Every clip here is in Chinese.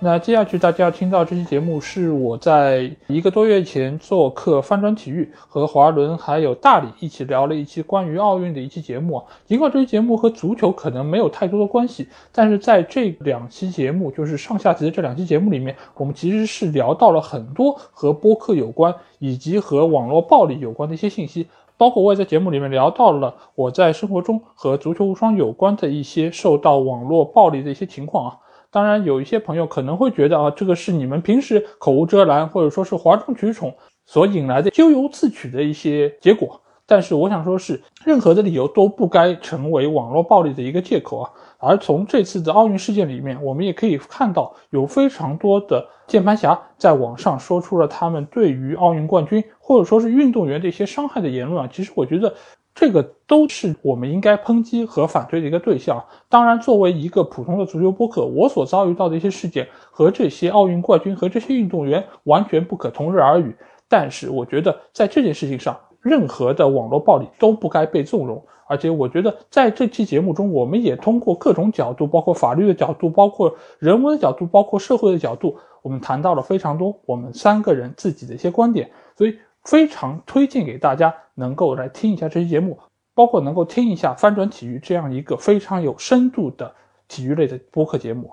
那接下去大家要听到这期节目是我在一个多月前做客翻转体育，和华伦还有大理一起聊了一期关于奥运的一期节目啊。尽管这期节目和足球可能没有太多的关系，但是在这两期节目，就是上下集的这两期节目里面，我们其实是聊到了很多和播客有关以及和网络暴力有关的一些信息。包括我也在节目里面聊到了我在生活中和足球无双有关的一些受到网络暴力的一些情况啊。当然，有一些朋友可能会觉得啊，这个是你们平时口无遮拦，或者说是哗众取宠所引来的咎由自取的一些结果。但是我想说，是任何的理由都不该成为网络暴力的一个借口啊。而从这次的奥运事件里面，我们也可以看到，有非常多的键盘侠在网上说出了他们对于奥运冠军或者说是运动员的一些伤害的言论啊。其实我觉得。这个都是我们应该抨击和反对的一个对象。当然，作为一个普通的足球播客，我所遭遇到的一些事件和这些奥运冠军和这些运动员完全不可同日而语。但是，我觉得在这件事情上，任何的网络暴力都不该被纵容。而且，我觉得在这期节目中，我们也通过各种角度，包括法律的角度，包括人文的角度，包括社会的角度，我们谈到了非常多我们三个人自己的一些观点。所以。非常推荐给大家能够来听一下这期节目，包括能够听一下翻转体育这样一个非常有深度的体育类的播客节目。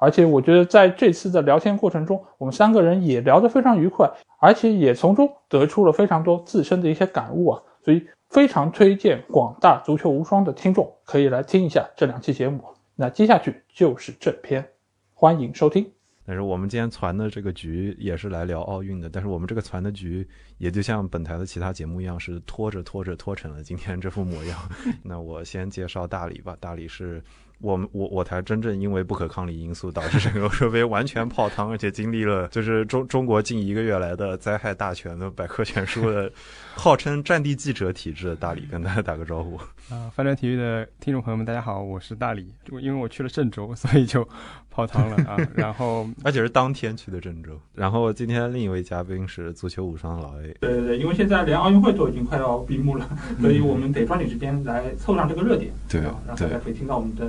而且我觉得在这次的聊天过程中，我们三个人也聊得非常愉快，而且也从中得出了非常多自身的一些感悟啊。所以非常推荐广大足球无双的听众可以来听一下这两期节目。那接下去就是正片，欢迎收听。但是我们今天传的这个局也是来聊奥运的，但是我们这个传的局也就像本台的其他节目一样，是拖着拖着拖成了今天这副模样。那我先介绍大理吧，大理是。我们我我才真正因为不可抗力因素导致整个 设备完全泡汤，而且经历了就是中中国近一个月来的灾害大全的百科全书的，号称战地记者体质的大理，跟大家打个招呼。啊，翻转体育的听众朋友们，大家好，我是大理。因为我去了郑州，所以就泡汤了啊。然后而且是当天去的郑州。然后今天另一位嘉宾是足球无双的老 A。对对对，因为现在连奥运会都已经快要闭幕了，所以我们得抓紧时间来凑上这个热点。对啊，让大家可以听到我们的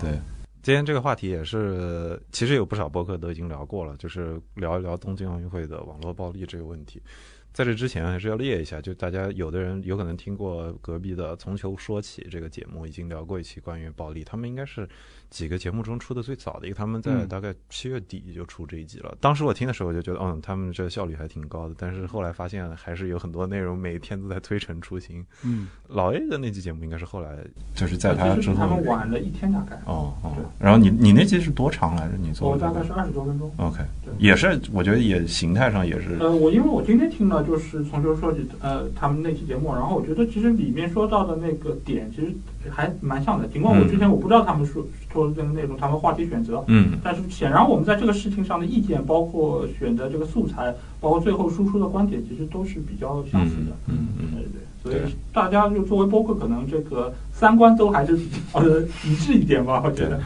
对，今天这个话题也是，其实有不少博客都已经聊过了，就是聊一聊东京奥运会的网络暴力这个问题。在这之前，还是要列一下，就大家有的人有可能听过隔壁的《从球说起》这个节目，已经聊过一期关于暴力，他们应该是。几个节目中出的最早的一个，他们在大概七月底就出这一集了。当时我听的时候就觉得，嗯，他们这效率还挺高的。但是后来发现还是有很多内容每天都在推陈出新。嗯，老 A 的那期节目应该是后来就是在他之后，他们晚了一天大概。哦哦。然后你你那期是多长来着？你做？我大概是二十多分钟。OK，也是，我觉得也形态上也是。呃，我因为我今天听了就是从头说起，呃，他们那期节目，然后我觉得其实里面说到的那个点其实还蛮像的。尽管我之前我不知道他们说说的这个内容，他们。话题选择，嗯，但是显然我们在这个事情上的意见，包括选择这个素材，包括最后输出的观点，其实都是比较相似的，嗯嗯，对对，所以大家就作为播客，可能这个三观都还是比较的一致一点吧，我觉得。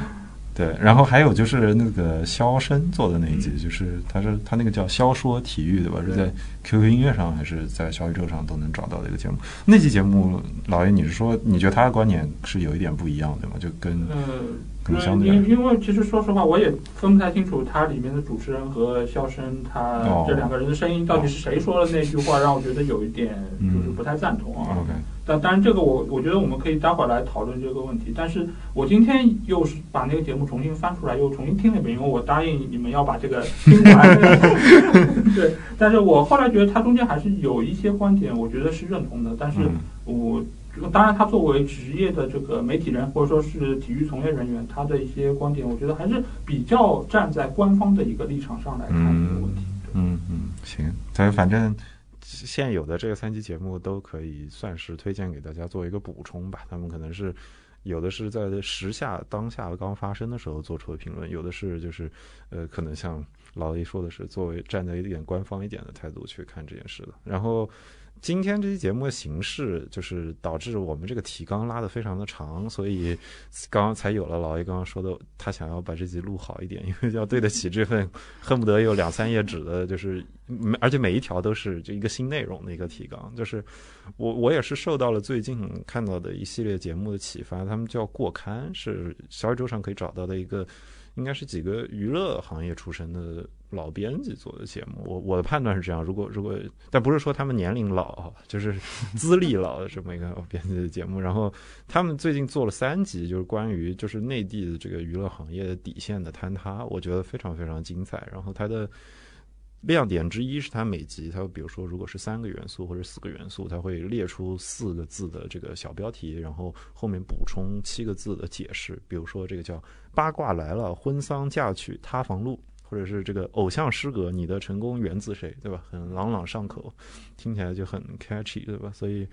对，然后还有就是那个肖申做的那一集，就是他是他那个叫肖说体育，对吧？是在 QQ 音乐上还是在小宇宙上都能找到的一个节目。那期节目，老爷，你是说你觉得他的观点是有一点不一样，对吗？就跟呃，因因为其实说实话，我也分不太清楚他里面的主持人和肖申他这两个人的声音到底是谁说的那句话，让我觉得有一点就是不太赞同啊。OK。但当然，这个我我觉得我们可以待会儿来讨论这个问题。但是我今天又是把那个节目重新翻出来，又重新听了一遍，因为我答应你们要把这个听完。对，但是我后来觉得他中间还是有一些观点，我觉得是认同的。但是我当然，他作为职业的这个媒体人，或者说是体育从业人员，他的一些观点，我觉得还是比较站在官方的一个立场上来看这个问题。嗯嗯，行，所以反正。现有的这个三期节目都可以算是推荐给大家做一个补充吧。他们可能是有的是在时下当下刚发生的时候做出的评论，有的是就是呃，可能像老 A 说的是作为站在一点官方一点的态度去看这件事的。然后今天这期节目的形式，就是导致我们这个提纲拉得非常的长，所以刚刚才有了老 A 刚刚说的，他想要把这集录好一点，因为要对得起这份恨不得有两三页纸的，就是而且每一条都是这一个新内容的一个提纲。就是我我也是受到了最近看到的一系列节目的启发，他们叫过刊，是小宇宙上可以找到的一个。应该是几个娱乐行业出身的老编辑做的节目，我我的判断是这样。如果如果，但不是说他们年龄老，就是 资历老的这么一个编辑的节目。然后他们最近做了三集，就是关于就是内地的这个娱乐行业的底线的坍塌，我觉得非常非常精彩。然后他的。亮点之一是它每集，它比如说如果是三个元素或者四个元素，它会列出四个字的这个小标题，然后后面补充七个字的解释。比如说这个叫“八卦来了，婚丧嫁娶塌房路”，或者是这个偶像失格“你的成功源自谁”，对吧？很朗朗上口，听起来就很 catchy，对吧？所以。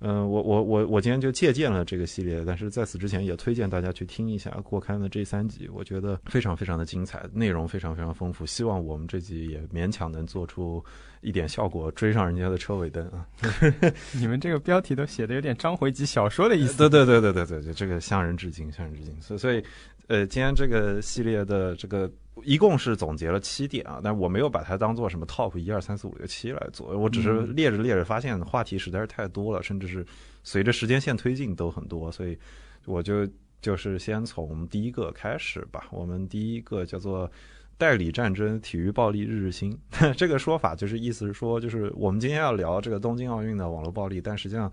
嗯，我我我我今天就借鉴了这个系列，但是在此之前也推荐大家去听一下过刊的这三集，我觉得非常非常的精彩，内容非常非常丰富。希望我们这集也勉强能做出一点效果，追上人家的车尾灯啊！你们这个标题都写的有点章回集小说的意思。对对对对对对对，这个向人致敬，向人致敬。所以所以，呃，今天这个系列的这个。一共是总结了七点啊，但我没有把它当做什么 top 一二三四五六七来做，我只是列着列着发现话题实在是太多了，甚至是随着时间线推进都很多，所以我就就是先从第一个开始吧。我们第一个叫做代理战争，体育暴力日日新。这个说法就是意思是说，就是我们今天要聊这个东京奥运的网络暴力，但实际上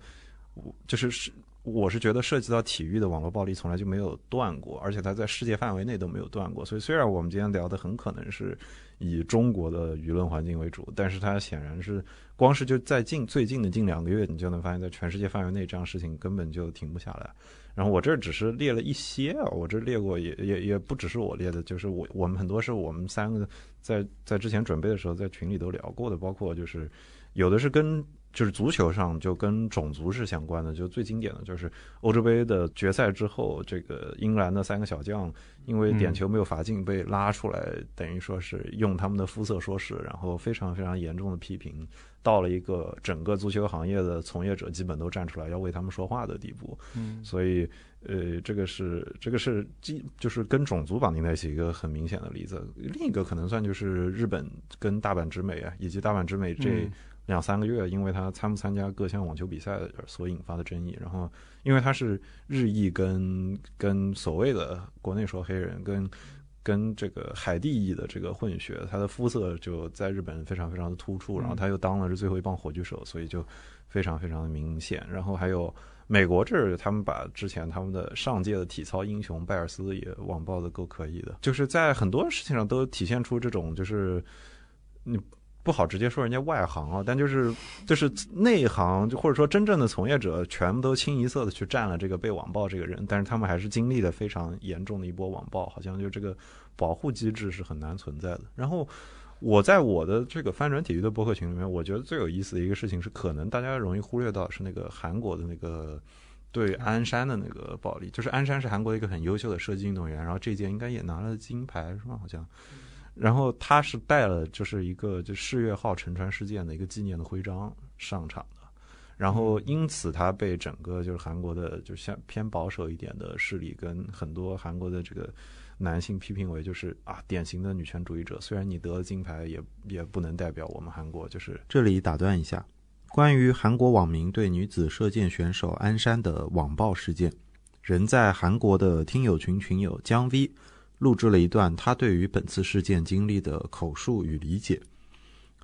就是是。我是觉得涉及到体育的网络暴力从来就没有断过，而且它在世界范围内都没有断过。所以虽然我们今天聊的很可能是以中国的舆论环境为主，但是它显然是光是就在近最近的近两个月，你就能发现，在全世界范围内这样事情根本就停不下来。然后我这只是列了一些啊，我这列过也也也不只是我列的，就是我我们很多是我们三个在在之前准备的时候在群里都聊过的，包括就是有的是跟。就是足球上就跟种族是相关的，就最经典的就是欧洲杯的决赛之后，这个英格兰的三个小将因为点球没有罚进被拉出来，等于说是用他们的肤色说事，然后非常非常严重的批评，到了一个整个足球行业的从业者基本都站出来要为他们说话的地步。嗯，所以呃，这个是这个是基就是跟种族绑定在一起一个很明显的例子。另一个可能算就是日本跟大阪直美啊，以及大阪直美这。两三个月，因为他参不参加各项网球比赛所引发的争议，然后因为他是日裔跟跟所谓的国内说黑人跟跟这个海地裔的这个混血，他的肤色就在日本非常非常的突出，然后他又当了是最后一棒火炬手，所以就非常非常的明显。然后还有美国这儿，他们把之前他们的上届的体操英雄拜尔斯也网暴的够可以的，就是在很多事情上都体现出这种就是你。不好直接说人家外行啊，但就是就是内行，就或者说真正的从业者，全部都清一色的去占了这个被网暴这个人，但是他们还是经历了非常严重的一波网暴，好像就这个保护机制是很难存在的。然后我在我的这个翻转体育的博客群里面，我觉得最有意思的一个事情是，可能大家容易忽略到是那个韩国的那个对鞍山的那个暴力，就是鞍山是韩国一个很优秀的射击运动员，然后这届应该也拿了金牌是吗？好像。然后他是带了就是一个就世越号沉船事件的一个纪念的徽章上场的，然后因此他被整个就是韩国的就像偏保守一点的势力跟很多韩国的这个男性批评为就是啊典型的女权主义者。虽然你得了金牌，也也不能代表我们韩国。就是这里打断一下，关于韩国网民对女子射箭选手安山的网暴事件，人在韩国的听友群群友姜 V。录制了一段他对于本次事件经历的口述与理解，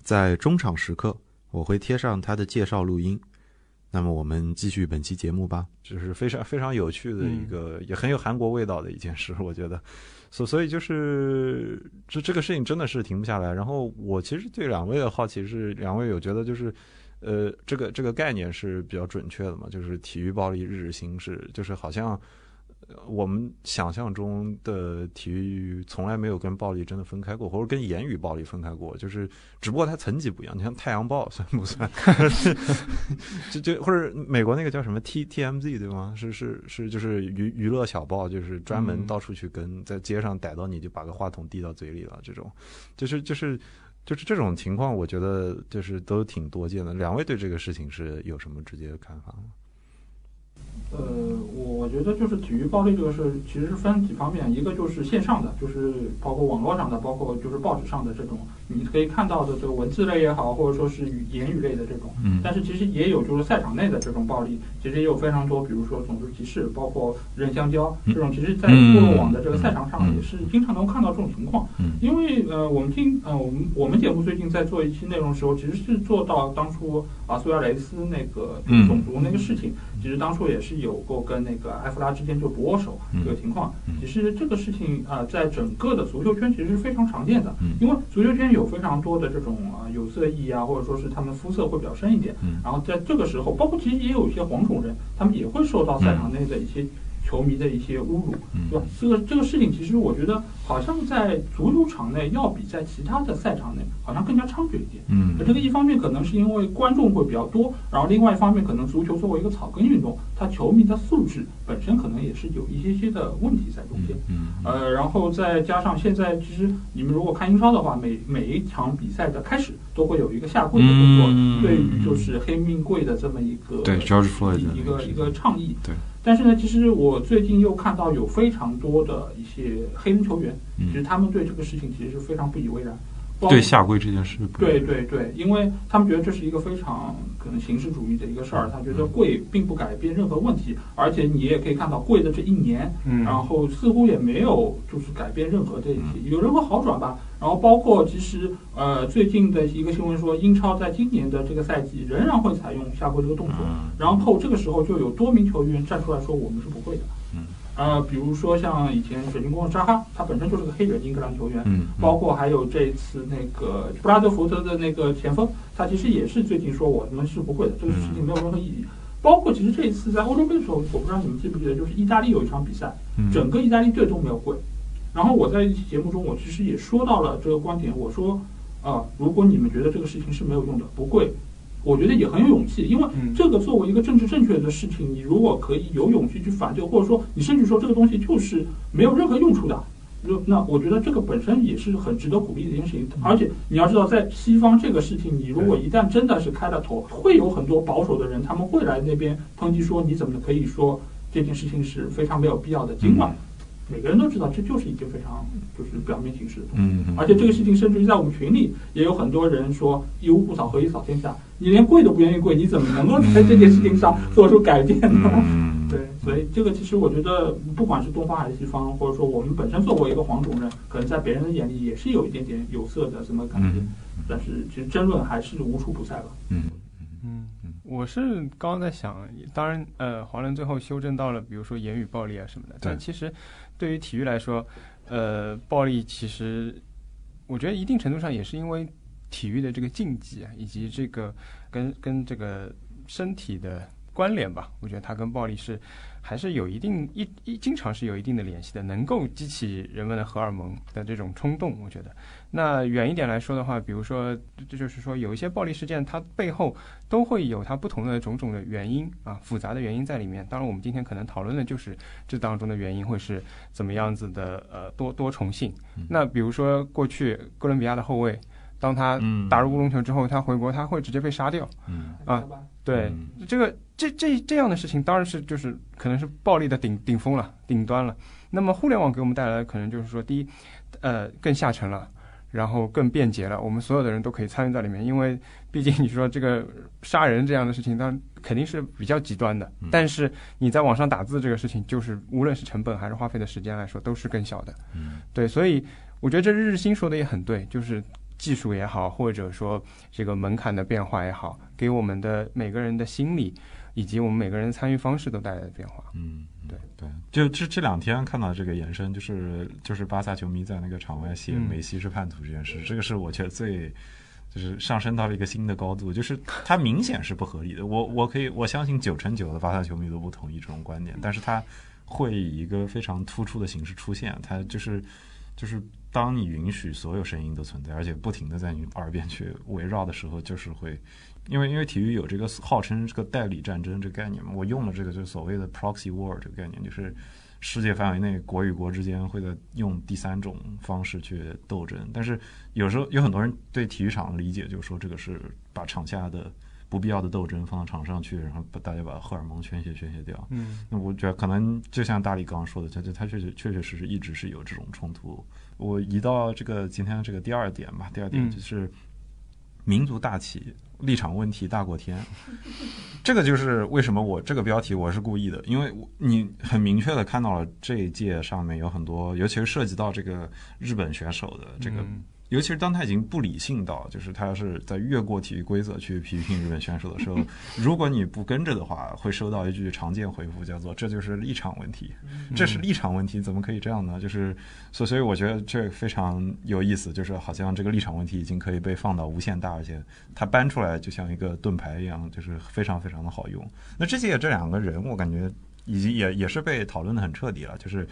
在中场时刻我会贴上他的介绍录音。那么我们继续本期节目吧，就是非常非常有趣的一个，也很有韩国味道的一件事，我觉得。所所以就是这这个事情真的是停不下来。然后我其实对两位的好奇是，两位有觉得就是，呃，这个这个概念是比较准确的嘛？就是体育暴力日日新，是就是好像。我们想象中的体育从来没有跟暴力真的分开过，或者跟言语暴力分开过，就是只不过它层级不一样。你像《太阳报》算不算？就就或者美国那个叫什么 T T M Z 对吗？是是是，就是娱娱乐小报，就是专门到处去跟在街上逮到你就把个话筒递到嘴里了，这种就是就是。就是这种情况，我觉得就是都挺多见的。两位对这个事情是有什么直接的看法吗？呃，我觉得就是体育暴力这个事，其实是分几方面，一个就是线上的，就是包括网络上的，包括就是报纸上的这种，你可以看到的这个文字类也好，或者说是语言语类的这种。嗯但是其实也有就是赛场内的这种暴力，其实也有非常多，比如说种族歧视，包括扔香蕉嗯这种，其实在部落网的这个赛场上嗯也是经常能看到这种情况。嗯因为呃，我们听呃，我们我们节目最近在做一期内容的时候，其实是做到当初啊苏亚雷斯那个嗯种族那个事情，其实当初也是有过跟那个埃弗拉之间就不握手嗯这个情况嗯。其实这个事情啊、呃在整个的足球圈其实是非常常见的，嗯因为足球圈有非常多的这种啊、有色裔啊，或者说是他们肤色会比较深一点。嗯然后在这个时候，包括其实也有一些黄种人，他们也会受到赛场内的一些球迷的一些侮辱，嗯对吧？这个这个事情，其实我觉得好像在足球场内要比在其他的赛场内好像更加猖獗一点。嗯这个一方面可能是因为观众会比较多，然后另外一方面可能足球作为一个草根运动，它球迷的素质本身可能也是有一些些的问题在中间。嗯呃，然后再加上现在，其实你们如果看英超的话，每每一场比赛的开始都会有一个下跪的动作，嗯对于就是黑命贵的这么一个对 George Floyd 一个一个倡议。对。但是呢，其实我最近又看到有非常多的一些黑人球员，其实嗯，他们对这个事情其实是非常不以为然。包对下跪这件事，对对对，因为他们觉得这是一个非常可能形式主义的一个事儿，他觉得跪并不改变任何问题，而且你也可以看到跪的这一年，嗯，然后似乎也没有就是改变任何的一些有任何好转吧。然后包括其实呃最近的一个新闻说，英超在今年的这个赛季仍然会采用下跪这个动作，嗯然后这个时候就有多名球员站出来说我们是不会的。嗯。呃，比如说像以前水晶宫的扎哈，他本身就是个黑人英格兰球员，嗯，包括还有这次那个布拉德福德的那个前锋，他其实也是最近说我们是不会的，这个事情没有任何意义。包括其实这一次在欧洲杯的时候，我不知道你们记不记得，就是意大利有一场比赛，嗯整个意大利队都没有跪。然后我在一期节目中，我其实也说到了这个观点，我说，啊、如果你们觉得这个事情是没有用的，不跪，我觉得也很有勇气，因为嗯这个作为一个政治正确的事情，你如果可以有勇气去反对，或者说你甚至说这个东西就是没有任何用处的，就那我觉得这个本身也是很值得鼓励的一件事情。而且你要知道，在西方这个事情，你如果一旦真的是开了头，会有很多保守的人，他们会来那边抨击说，你怎么可以说这件事情是非常没有必要的？尽管每个人都知道这就是一件非常就是表面形式的东西。嗯，嗯而且这个事情，甚至于在我们群里也有很多人说“一屋不扫，何以扫天下”。你连跪都不愿意跪，你怎么能够在这件事情上做出改变呢？嗯，对，所以这个其实我觉得，不管是东方还是西方，或者说我们本身作为一个黄种人，可能在别人的眼里也是有一点点有色的什么感觉。嗯但是其实争论还是无处不在吧。嗯嗯，我是刚刚在想，当然，呃，黄伦最后修正到了，比如说言语暴力啊什么的，但其实对于体育来说，呃，暴力其实我觉得一定程度上也是因为体育的这个竞技啊，以及这个跟跟这个身体的关联吧，我觉得它跟暴力是还是有一定一一经常是有一定的联系的，能够激起人们的荷尔蒙的这种冲动，我觉得。那远一点来说的话，比如说，这就是说有一些暴力事件，它背后都会有它不同的种种的原因啊，复杂的原因在里面。当然，我们今天可能讨论的就是这当中的原因会是怎么样子的，呃，多多重性。那比如说过去哥伦比亚的后卫，当他嗯打入乌龙球之后，他回国他会直接被杀掉。嗯啊对，嗯这个这这这样的事情当然是就是可能是暴力的顶顶峰了，顶端了。那么互联网给我们带来的可能就是说，第一，呃，更下沉了。然后更便捷了，我们所有的人都可以参与在里面，因为毕竟你说这个杀人这样的事情，当然肯定是比较极端的。嗯但是你在网上打字这个事情，就是无论是成本还是花费的时间来说，都是更小的。嗯对，所以我觉得这日新说的也很对，就是技术也好，或者说这个门槛的变化也好，给我们的每个人的心理以及我们每个人的参与方式都带来的变化。嗯，对对，就这这两天看到这个延伸，就是就是巴萨球迷在那个场外写嗯梅西是叛徒这件事，这个是我觉得最就是上升到了一个新的高度，就是它明显是不合理的。我我可以我相信九成九的巴萨球迷都不同意这种观点，但是它会以一个非常突出的形式出现，它就是就是当你允许所有声音都存在，而且不停的在你耳边去围绕的时候，就是会。因为因为体育有这个号称这个代理战争这个概念嘛，我用了这个就是所谓的 proxy war 这个概念，就是世界范围内国与国之间会在用第三种方式去斗争。但是有时候有很多人对体育场的理解就是说，这个是把场下的不必要的斗争放到场上去，然后把大家把荷尔蒙宣泄宣泄掉。嗯那我觉得可能就像大力刚刚说的，它它它确实确确实实一直是有这种冲突。我移到这个今天这个第二点吧，第二点嗯就是民族大旗立场问题大过天。这个就是为什么我这个标题我是故意的，因为我你很明确的看到了这一届上面有很多，尤其是涉及到这个日本选手的这个嗯尤其是当他已经不理性到，就是他是在越过体育规则去批评日本选手的时候，如果你不跟着的话，会收到一句常见回复，叫做“这就是立场问题”，这是立场问题，怎么可以这样呢？就是所所以我觉得这非常有意思，就是好像这个立场问题已经可以被放到无限大，而且他搬出来就像一个盾牌一样，就是非常非常的好用。那这些这两个人，我感觉已经也也是被讨论的很彻底了，就是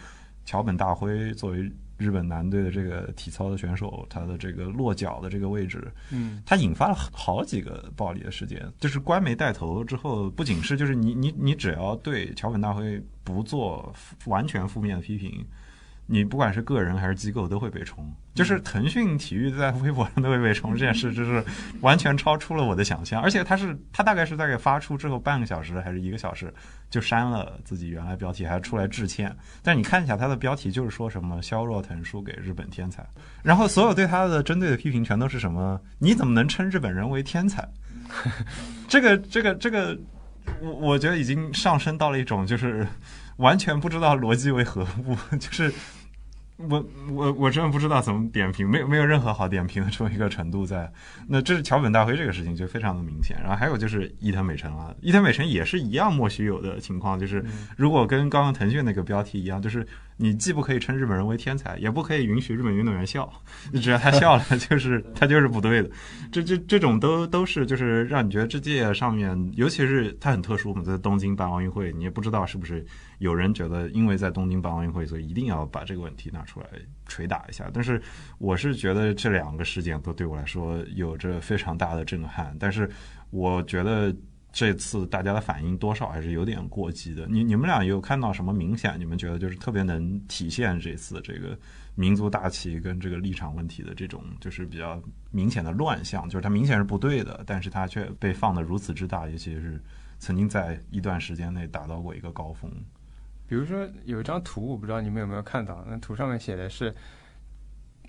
桥本大辉作为日本男队的这个体操的选手，他的这个落脚的这个位置，嗯他引发了好几个暴力的事件。就是官媒带头之后，不仅是就是你你你只要对桥本大辉不做完全负面的批评。你不管是个人还是机构都会被冲，就是腾讯体育在微博上都会被冲这件事，就是完全超出了我的想象。而且他是他大概是在给发出之后半个小时还是一个小时就删了自己原来标题，还出来致歉。但你看一下他的标题，就是说什么肖若腾输给日本天才，然后所有对他的针对的批评全都是什么？你怎么能称日本人为天才？这个这个这个，我我觉得已经上升到了一种就是完全不知道逻辑为何物，就是。我我我真的不知道怎么点评，没有没有任何好点评的这么一个程度在。那这是桥本大辉这个事情就非常的明显，然后还有就是伊藤美诚啊，伊藤美诚也是一样莫须有的情况，就是如果跟刚刚腾讯那个标题一样，就是你既不可以称日本人为天才，也不可以允许日本运动员笑，只要他笑了，就是他就是不对的。这这这种都都是就是让你觉得这届上面，尤其是它很特殊嘛，在东京办奥运会，你也不知道是不是有人觉得因为在东京办奥运会，所以一定要把这个问题拿出来捶打一下。但是我是觉得这两个事件都对我来说有着非常大的震撼，但是我觉得。这次大家的反应多少还是有点过激的。你你们俩有看到什么明显？你们觉得就是特别能体现这次这个民族大旗跟这个立场问题的这种，就是比较明显的乱象，就是它明显是不对的，但是它却被放得如此之大，尤其是曾经在一段时间内达到过一个高峰。比如说有一张图，我不知道你们有没有看到，那图上面写的是，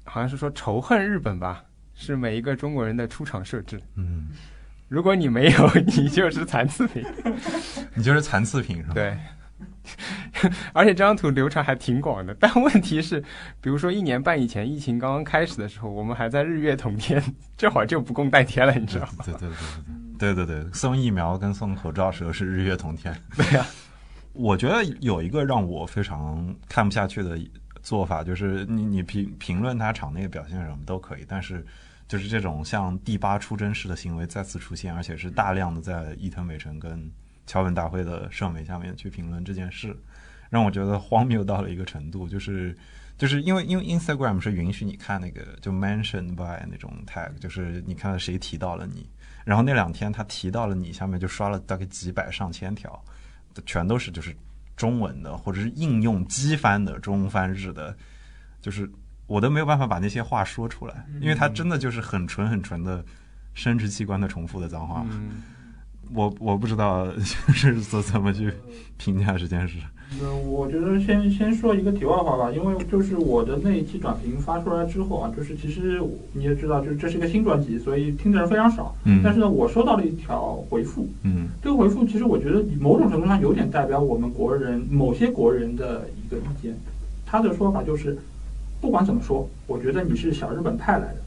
好像是说仇恨日本吧，是每一个中国人的出场设置。嗯，如果你没有，你就是残次品。你就是残次品是吧？对，而且这张图流传还挺广的。但问题是，比如说一年半以前疫情刚刚开始的时候，我们还在日月同天，这会儿就不共戴天了，你知道吗？对对对对对对对，送疫苗跟送口罩时候是日月同天。对呀、我觉得有一个让我非常看不下去的做法，就是你你评评论他场内表现什么都可以，但是就是这种像第八出征式的行为再次出现，而且是大量的在伊藤美诚跟桥本大辉的社媒下面去评论这件事，让我觉得荒谬到了一个程度，就是。就是因为因为 Instagram 是允许你看那个就 mentioned by 那种 tag，就是你看谁提到了你，然后那两天他提到了你，下面就刷了大概几百上千条，全都是就是中文的或者是应用机翻的中翻日的，就是我都没有办法把那些话说出来，因为它真的就是很纯很纯的生殖器官的重复的脏话。我我不知道就是怎怎么去评价这件事。嗯，我觉得先先说一个题外话吧，因为就是我的那一期短评发出来之后啊，就是其实你也知道，就是这是一个新专辑，所以听的人非常少。嗯但是呢，我收到了一条回复，嗯这个回复其实我觉得某种程度上有点代表我们国人某些国人的一个意见。他的说法就是，不管怎么说，我觉得你是小日本派来的，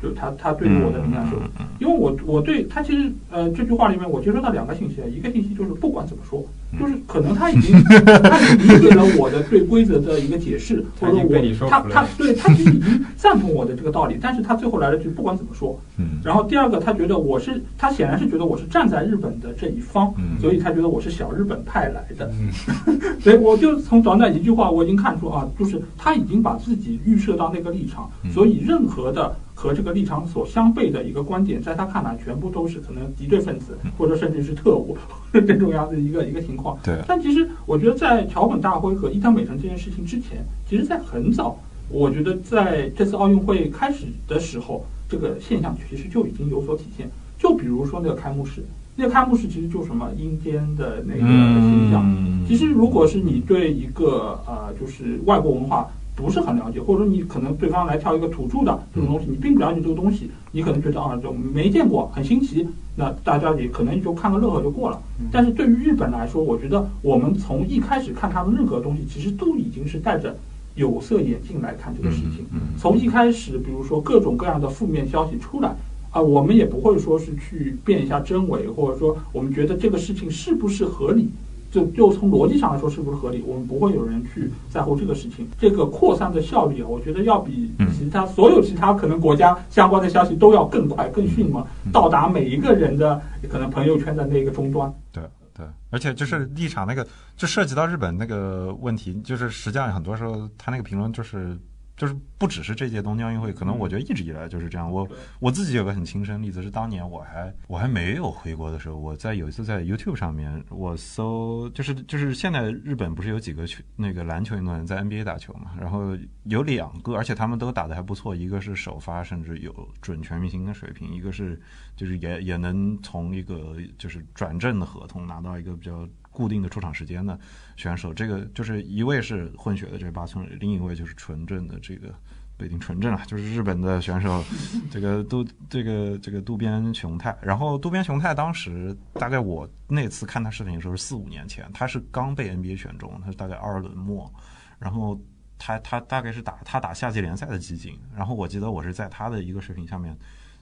就他他对于我的评价说，因为我我对他其实呃这句话里面我接收到两个信息，一个信息就是不管怎么说，就是可能他已经 他已经理解了我的对规则的一个解释，或者我他他对他其实已经赞同我的这个道理，但是他最后来了句不管怎么说，嗯。然后第二个他觉得我是他显然是觉得我是站在日本的这一方，嗯。所以他觉得我是小日本派来的，嗯。所以我就从短短一句话，我已经看出啊，就是他已经把自己预设到那个立场，嗯。所以任何的和这个立场所相悖的一个观点，在他看来全部都是可能敌对分子，或者甚至是特务这种样的一个一个情况。对，但其实我觉得在桥本大辉和伊藤美诚这件事情之前，其实在很早，我觉得在这次奥运会开始的时候，这个现象其实就已经有所体现。就比如说那个开幕式，那个开幕式其实就什么阴间的那个形象。嗯其实如果是你对一个呃就是外国文化不是很了解，或者说你可能对方来跳一个土著的这种东西，你并不了解这个东西，你可能觉得啊就没见过，很新奇，那大家也可能就看个乐呵就过了。但是对于日本来说，我觉得我们从一开始看他们任何东西，其实都已经是带着有色眼镜来看这个事情。嗯从一开始，比如说各种各样的负面消息出来，啊、我们也不会说是去辨一下真伪，或者说我们觉得这个事情是不是合理，就就从逻辑上来说是不是合理，我们不会有人去在乎这个事情。这个扩散的效率啊，我觉得要比嗯其他所有其他可能国家相关的消息都要更快、更迅猛，嗯到达每一个人的可能朋友圈的那个终端。对对，而且就是立场那个，就涉及到日本那个问题，就是实际上很多时候他那个评论就是。就是不只是这届东京奥运会，可能我觉得一直以来就是这样。我我自己有个很亲身例子，是当年我还我还没有回国的时候，我在有一次在 YouTube 上面我搜，就是就是现在日本不是有几个球那个篮球运动员在 NBA 打球嘛，然后有两个，而且他们都打得还不错，一个是首发甚至有准全明星的水平，一个是就是也也能从一个就是转正的合同拿到一个比较固定的出场时间的选手，这个就是一位是混血的这八村，另一位就是纯正的这个北京纯正啊，就是日本的选手，这个渡这个这个渡边雄太。然后渡边雄太当时大概我那次看他视频的时候是四五年前，他是刚被 NBA 选中，他是大概二轮末，然后他他大概是打他打夏季联赛的集锦，然后我记得我是在他的一个视频下面。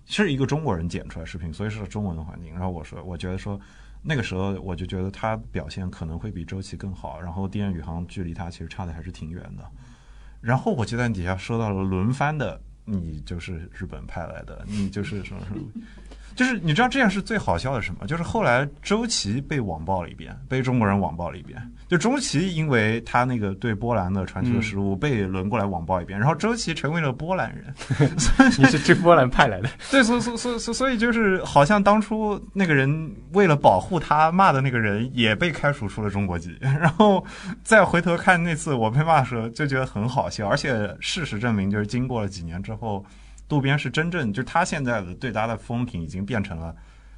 是一个中国人剪出来视频，所以是中文的环境。然后我说，我觉得说，那个时候我就觉得他表现可能会比周琦更好。然后电宇航距离他其实差的还是挺远的。然后我就在底下说到了轮番的，你就是日本派来的，你就是什么什么。就是你知道这样是最好笑的是什么？就是后来周琦被网暴了一遍，被中国人网暴了一遍。就周琦因为他那个对波兰的传球失误被轮过来网暴一遍，然后周琦成为了波兰人。你是去波兰派来的，对，所所所所所以就是好像当初那个人为了保护他骂的那个人也被开除出了中国籍，然后再回头看那次我被骂的时候就觉得很好笑，而且事实证明就是经过了几年之后。渡边是真正，就他现在的对他的风评已经变成了，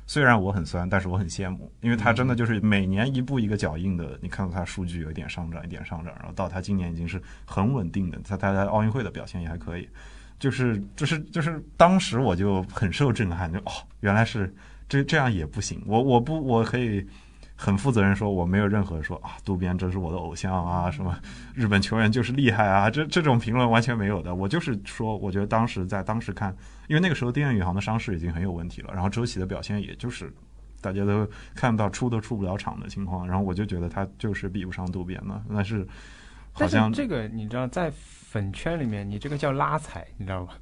虽然我很酸，但是我很羡慕，因为他真的就是每年一步一个脚印的，你看到他数据有一点上涨，一点上涨，然后到他今年已经是很稳定的，他他在奥运会的表现也还可以，就是就是就是当时我就很受震撼，就哦，原来是这这样也不行，我我不我可以。很负责任说，我没有任何说啊，渡边这是我的偶像啊，什么日本球员就是厉害啊，这这种评论完全没有的。我就是说，我觉得当时在当时看，因为那个时候丁彦宇航的伤势已经很有问题了，然后周琦的表现也就是大家都看不到出都出不了场的情况，然后我就觉得他就是比不上渡边嘛，但是好但像是这个你知道，在粉圈里面，你这个叫拉踩，你知道吧？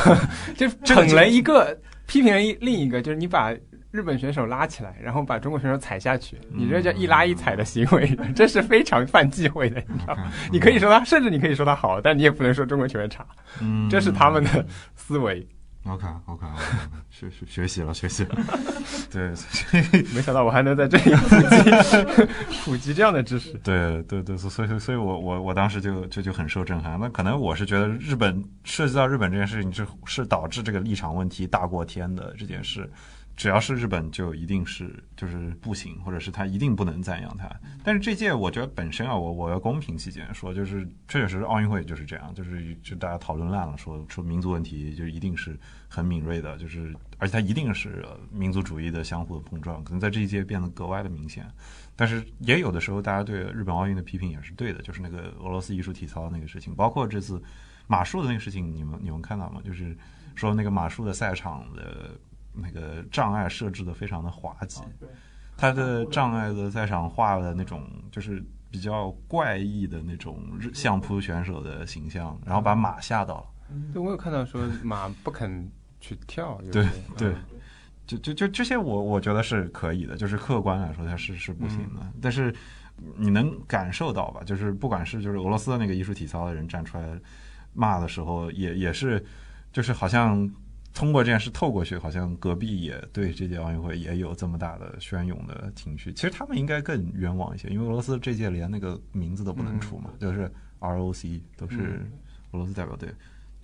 就这个捧了一个，批评了一另一个，就是你把日本选手拉起来，然后把中国选手踩下去，你这叫一拉一踩的行为，这是非常犯忌讳的，你知道吗？你可以说他，甚至你可以说他好，但你也不能说中国球员差，嗯，这是他们的思维。OK OK 学学学习了学习了，对，没想到我还能在这里普及普及这样的知识。对对对，所以所以我我我当时就就就很受震撼。那可能我是觉得日本涉及到日本这件事情，是是导致这个立场问题大过天的这件事。只要是日本，就一定是就是不行，或者是他一定不能赞扬他。但是这届我觉得本身啊，我我要公平起见说，就是确实奥运会就是这样，就是就大家讨论烂了，说说民族问题就一定是很敏锐的，就是而且它一定是民族主义的相互的碰撞，可能在这一届变得格外的明显。但是也有的时候，大家对日本奥运的批评也是对的，就是那个俄罗斯艺术体操那个事情，包括这次马术的那个事情，你们你们看到吗？就是说那个马术的赛场的。那个障碍设置的非常的滑稽，他的障碍的赛场画的那种就是比较怪异的那种相扑选手的形象，然后把马吓到了。对，我有看到说马不肯去跳。对对，就就就这些我我觉得是可以的，就是客观来说它是是不行的，但是你能感受到吧？就是不管是就是俄罗斯的那个艺术体操的人站出来骂的时候，也也是就是好像。通过这件事透过去，好像隔壁也对这届奥运会也有这么大的宣勇的情绪。其实他们应该更冤枉一些，因为俄罗斯这届连那个名字都不能出嘛，就是 ROC 都是俄罗斯代表队。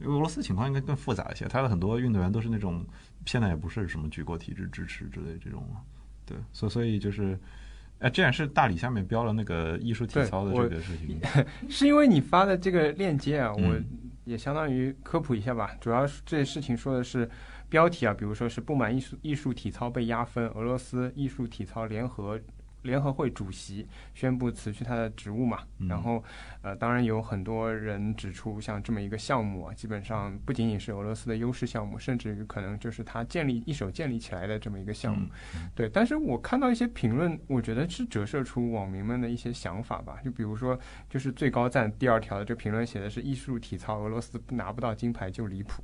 因为俄罗斯情况应该更复杂一些，他的很多运动员都是那种现在也不是什么举国体制支持之类这种，对，所所以就是，哎，这也是大理下面标了那个艺术体操的这个事情，是因为你发的这个链接啊，我也相当于科普一下吧，主要是这些事情说的是标题啊，比如说是不满艺术艺术体操被压分，俄罗斯艺术体操联合。联合会主席宣布辞去他的职务嘛？然后，呃，当然有很多人指出，像这么一个项目啊，基本上不仅仅是俄罗斯的优势项目，甚至于可能就是他建立一手建立起来的这么一个项目。对，但是我看到一些评论，我觉得是折射出网民们的一些想法吧。就比如说，就是最高赞第二条的这评论写的是“艺术体操，俄罗斯拿不到金牌就离谱”，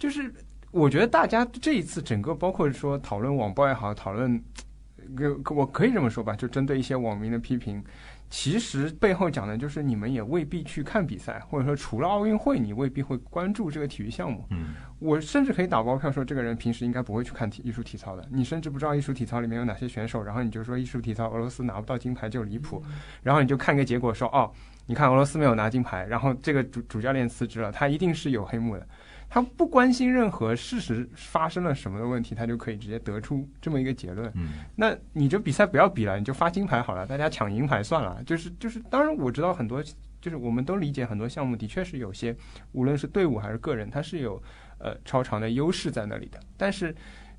就是我觉得大家这一次整个包括说讨论网暴也好，讨论。我可以这么说吧，就针对一些网民的批评，其实背后讲的就是你们也未必去看比赛，或者说除了奥运会，你未必会关注这个体育项目。嗯，我甚至可以打包票说，这个人平时应该不会去看体艺术体操的。你甚至不知道艺术体操里面有哪些选手，然后你就说艺术体操俄罗斯拿不到金牌就离谱，然后你就看个结果说，哦，你看俄罗斯没有拿金牌，然后这个主主教练辞职了，他一定是有黑幕的。他不关心任何事实发生了什么的问题，他就可以直接得出这么一个结论。嗯，那你这比赛不要比了，你就发金牌好了，大家抢银牌算了。就是就是，当然我知道很多，就是我们都理解很多项目的确是有些，无论是队伍还是个人，他是有呃超长的优势在那里的。但是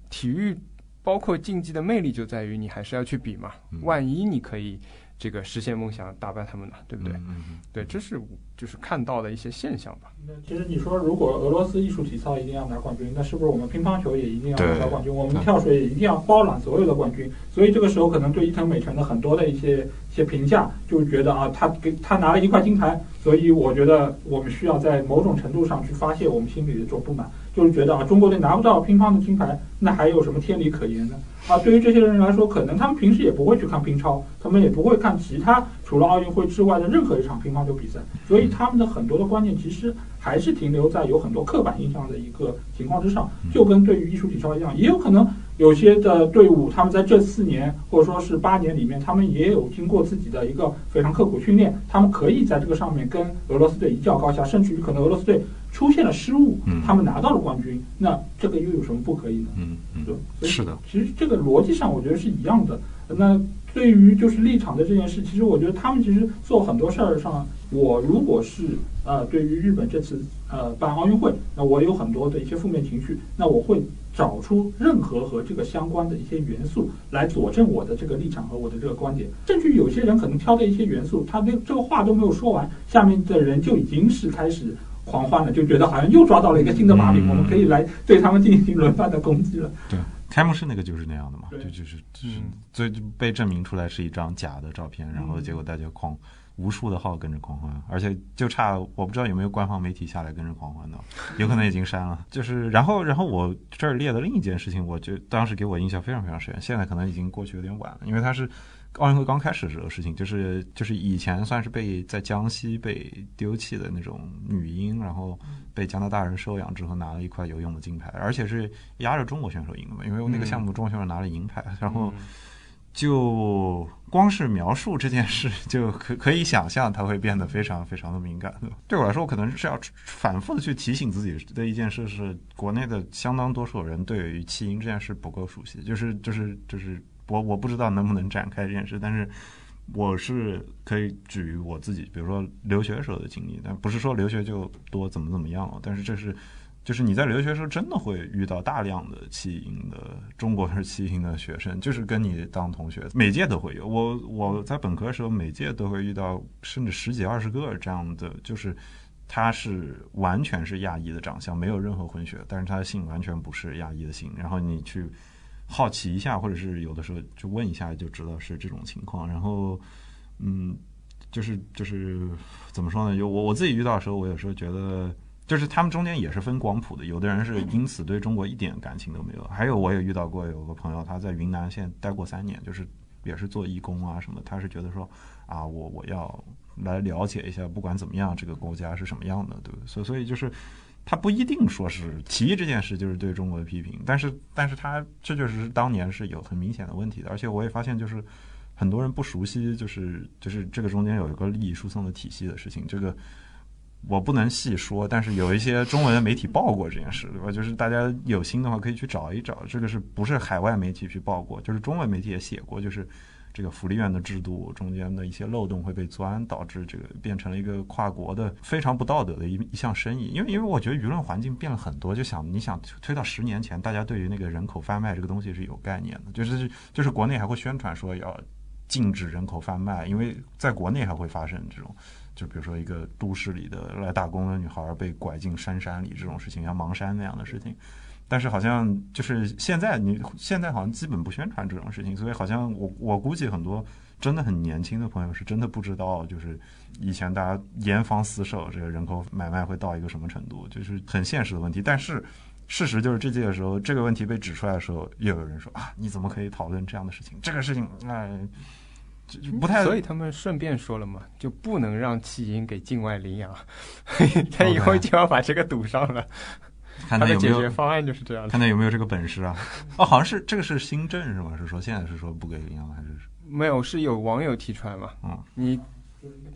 体育包括竞技的魅力就在于你还是要去比嘛，万一你可以。这个实现梦想，打败他们呢，对不对？对，这是就是看到的一些现象吧。那其实你说，如果俄罗斯艺术体操一定要拿冠军，那是不是我们乒乓球也一定要拿冠军？我们跳水也一定要包揽所有的冠军？所以这个时候，可能对伊藤美诚的很多的一些一些评价，就觉得啊，他给他拿了一块金牌，所以我觉得我们需要在某种程度上去发泄我们心里的这种不满，就是觉得啊，中国队拿不到乒乓的金牌，那还有什么天理可言呢？啊，对于这些人来说，可能他们平时也不会去看乒超，他们也不会看其他除了奥运会之外的任何一场乒乓球比赛，所以他们的很多的观念其实还是停留在有很多刻板印象的一个情况之上。就跟对于艺术体操一样，也有可能有些的队伍，他们在这四年或者说是八年里面，他们也有经过自己的一个非常刻苦训练，他们可以在这个上面跟俄罗斯队一较高下，甚至于可能俄罗斯队。出现了失误，他们拿到了冠军，那这个又有什么不可以呢？嗯嗯，是的。其实这个逻辑上，我觉得是一样的。那对于就是立场的这件事，其实我觉得他们其实做很多事儿上，我如果是呃，对于日本这次呃办奥运会，那我有很多的一些负面情绪，那我会找出任何和这个相关的一些元素来佐证我的这个立场和我的这个观点。甚至有些人可能挑的一些元素，他那这个话都没有说完，下面的人就已经是开始。狂欢了，就觉得好像又抓到了一个新的把柄，我们可以来对他们进行轮番的攻击了。对，开幕式那个就是那样的嘛，就就是就是最被证明出来是一张假的照片，然后结果大家狂无数的号跟着狂欢，而且就差我不知道有没有官方媒体下来跟着狂欢的，有可能已经删了。就是然后然后我这儿列的另一件事情，我就当时给我印象非常非常深，现在可能已经过去有点晚了，因为它是。奥运会刚开始的时候事情，就是就是以前算是被在江西被丢弃的那种女婴，然后被加拿大人收养之后拿了一块游泳的金牌，而且是压着中国选手赢的嘛，因为那个项目中国选手拿了银牌，然后就光是描述这件事 就可可以想象它会变得非常非常的敏感。对我来说，我可能是要反复的去提醒自己的一件事是，国内的相当多数人对于弃婴这件事不够熟悉，就是就是就是。我我不知道能不能展开这件事，但是我是可以举我自己，比如说留学时候的经历，但不是说留学就多怎么怎么样了。但是这是，就是你在留学时候真的会遇到大量的弃婴的中国是弃婴的学生，就是跟你当同学，每届都会有。我我在本科时候每届都会遇到，甚至十几二十个这样的，就是他是完全是亚裔的长相，没有任何混血，但是他的姓完全不是亚裔的姓，然后你去。好奇一下，或者是有的时候就问一下，就知道是这种情况。然后，嗯，就是就是怎么说呢？就我我自己遇到的时候，我有时候觉得，就是他们中间也是分广谱的。有的人是因此对中国一点感情都没有，还有我也遇到过有个朋友，他在云南现在待过三年，就是也是做义工啊什么，他是觉得说啊，我我要来了解一下，不管怎么样，这个国家是什么样的，对不对？所所以就是他不一定说是提议这件事就是对中国的批评，但是但是他这确实是当年是有很明显的问题的，而且我也发现就是很多人不熟悉，就是就是这个中间有一个利益输送的体系的事情，这个。我不能细说，但是有一些中文的媒体报过这件事，对吧？就是大家有心的话可以去找一找，这个是不是海外媒体去报过？就是中文媒体也写过，就是这个福利院的制度中间的一些漏洞会被钻，导致这个变成了一个跨国的非常不道德的一一项生意。因为因为我觉得舆论环境变了很多，就想你想推到十年前，大家对于那个人口贩卖这个东西是有概念的，就是就是国内还会宣传说要禁止人口贩卖，因为在国内还会发生这种。就比如说一个都市里的来打工的女孩被拐进山山里这种事情，像盲山那样的事情，但是好像就是现在你现在好像基本不宣传这种事情，所以好像我我估计很多真的很年轻的朋友是真的不知道，就是以前大家严防死守这个人口买卖会到一个什么程度，就是很现实的问题。但是事实就是这届的时候，这个问题被指出来的时候，又有人说啊，你怎么可以讨论这样的事情？这个事情哎。不太，所以他们顺便说了嘛，就不能让弃婴给境外领养，他以后就要把这个堵上了。看他的解决方案就是这样的，看他有没有这个本事啊？哦，好像是这个是新政是吗？是说现在是说不给领养还是？没有，是有网友提出来嘛？嗯，你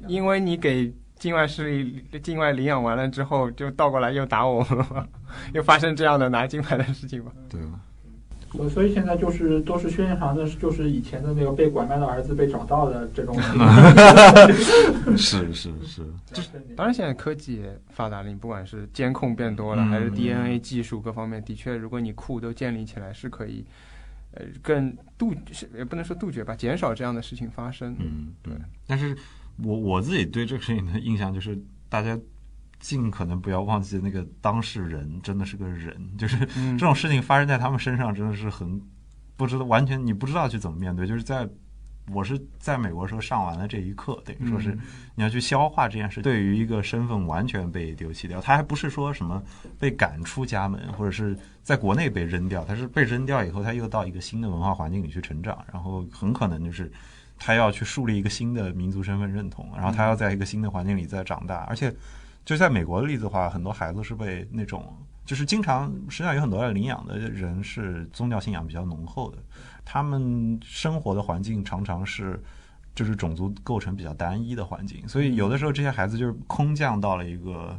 因为你给境外势力境外领养完了之后，就倒过来又打我们嘛，又发生这样的拿金牌的事情嘛？对。所以现在就是都是宣传的，就是以前的那个被拐卖的儿子被找到的这种。是是是，当然现在科技也发达了，你不管是监控变多了，还是 DNA 技术各方面，的确，如果你库都建立起来，是可以，呃，更杜也不能说杜绝吧，减少这样的事情发生。嗯，对。但是我我自己对这个事情的印象就是，大家。尽可能不要忘记那个当事人真的是个人，就是这种事情发生在他们身上，真的是很不知道，完全你不知道去怎么面对。就是在我是在美国时候上完了这一课，等于说是你要去消化这件事。对于一个身份完全被丢弃掉，他还不是说什么被赶出家门，或者是在国内被扔掉，他是被扔掉以后，他又到一个新的文化环境里去成长，然后很可能就是他要去树立一个新的民族身份认同，然后他要在一个新的环境里再长大，而且。就在美国的例子的话，很多孩子是被那种，就是经常实际上有很多要领养的人是宗教信仰比较浓厚的，他们生活的环境常常是就是种族构成比较单一的环境，所以有的时候这些孩子就是空降到了一个